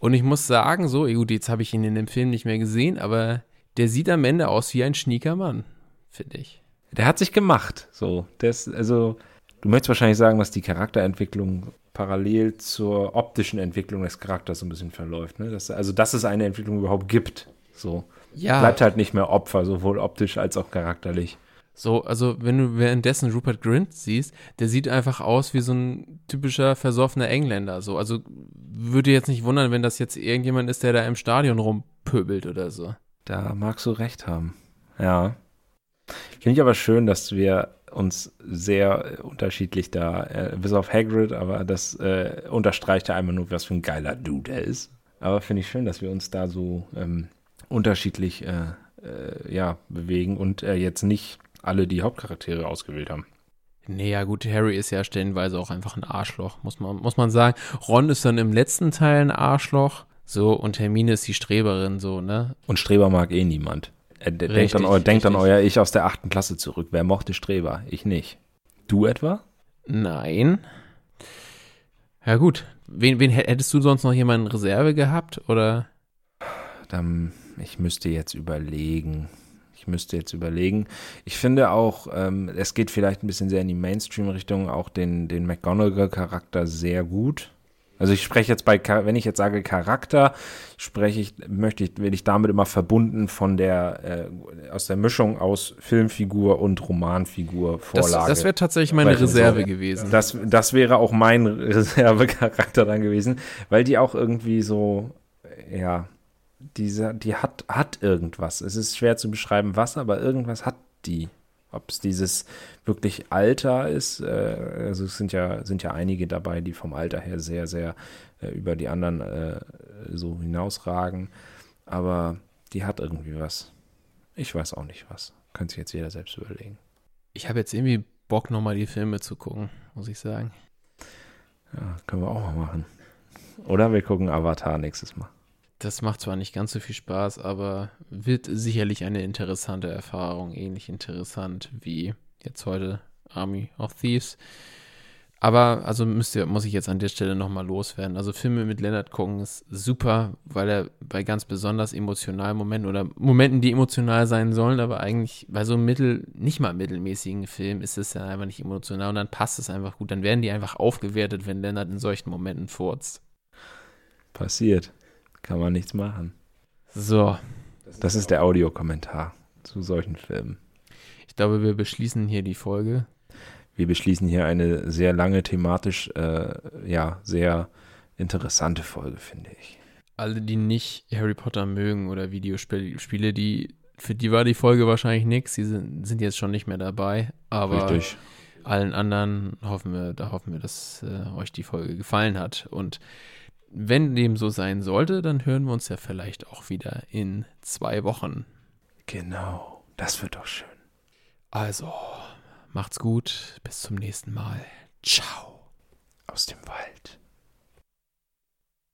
Und ich muss sagen, so, gut, jetzt habe ich ihn in dem Film nicht mehr gesehen, aber der sieht am Ende aus wie ein schnieker Mann, finde ich. Der hat sich gemacht. So, das, also, du möchtest wahrscheinlich sagen, dass die Charakterentwicklung parallel zur optischen Entwicklung des Charakters so ein bisschen verläuft. Ne? Das, also, dass es eine Entwicklung überhaupt gibt. So. Ja, Bleibt halt nicht mehr Opfer, sowohl optisch als auch charakterlich. So, also wenn du währenddessen Rupert Grint siehst, der sieht einfach aus wie so ein typischer versoffener Engländer. So, also würde jetzt nicht wundern, wenn das jetzt irgendjemand ist, der da im Stadion rumpöbelt oder so. Da magst du recht haben. Ja. Finde ich aber schön, dass wir uns sehr unterschiedlich da, äh, bis auf Hagrid, aber das äh, unterstreicht ja einmal nur, was für ein geiler Dude er ist. Aber finde ich schön, dass wir uns da so ähm, unterschiedlich äh, äh, ja, bewegen und äh, jetzt nicht alle die Hauptcharaktere ausgewählt haben. Nee, ja gut, Harry ist ja stellenweise auch einfach ein Arschloch, muss man, muss man sagen. Ron ist dann im letzten Teil ein Arschloch, so, und Hermine ist die Streberin, so, ne? Und Streber mag eh niemand. De- denkt, Richtig, an, eu denkt an richtig. euer Ich aus der achten Klasse zurück. Wer mochte Streber? Ich nicht. Du etwa? Nein. Ja gut, wen, wen hä- hättest du sonst noch jemanden in Reserve gehabt, oder? Dann, ich müsste jetzt überlegen. Ich müsste jetzt überlegen. Ich finde auch, ähm, es geht vielleicht ein bisschen sehr in die Mainstream-Richtung, auch den, den McGonagall-Charakter sehr gut. Also ich spreche jetzt bei, wenn ich jetzt sage Charakter, spreche ich, möchte ich, will ich damit immer verbunden von der, äh, aus der Mischung aus Filmfigur und Romanfigur Das, Vorlage. das wäre tatsächlich meine Weil- Reserve so, gewesen. Das, das wäre auch mein Reservecharakter dann gewesen, weil die auch irgendwie so, ja, diese, die hat, hat irgendwas. Es ist schwer zu beschreiben, was, aber irgendwas hat die. Ob es dieses wirklich Alter ist, äh, also es sind ja, sind ja einige dabei, die vom Alter her sehr, sehr äh, über die anderen äh, so hinausragen. Aber die hat irgendwie was. Ich weiß auch nicht was. Kann sich jetzt jeder selbst überlegen. Ich habe jetzt irgendwie Bock, nochmal die Filme zu gucken, muss ich sagen. Ja, können wir auch mal machen. Oder wir gucken Avatar nächstes Mal. Das macht zwar nicht ganz so viel Spaß, aber wird sicherlich eine interessante Erfahrung. Ähnlich interessant wie jetzt heute Army of Thieves. Aber also müsst ihr, muss ich jetzt an der Stelle nochmal loswerden. Also Filme mit Leonard gucken ist super, weil er bei ganz besonders emotionalen Momenten oder Momenten, die emotional sein sollen, aber eigentlich bei so einem mittel, nicht mal mittelmäßigen Film ist es ja einfach nicht emotional und dann passt es einfach gut. Dann werden die einfach aufgewertet, wenn Leonard in solchen Momenten furzt. Passiert. Kann man nichts machen. So, Das ist der Audiokommentar zu solchen Filmen. Ich glaube, wir beschließen hier die Folge. Wir beschließen hier eine sehr lange, thematisch, äh, ja, sehr interessante Folge, finde ich. Alle, die nicht Harry Potter mögen oder Videospiele, Spiele, die, für die war die Folge wahrscheinlich nichts. Die sind, sind jetzt schon nicht mehr dabei. Aber Richtig. allen anderen hoffen wir, da hoffen wir, dass äh, euch die Folge gefallen hat. Und wenn dem so sein sollte, dann hören wir uns ja vielleicht auch wieder in zwei Wochen. Genau. Das wird doch schön. Also, macht's gut. Bis zum nächsten Mal. Ciao. Aus dem Wald.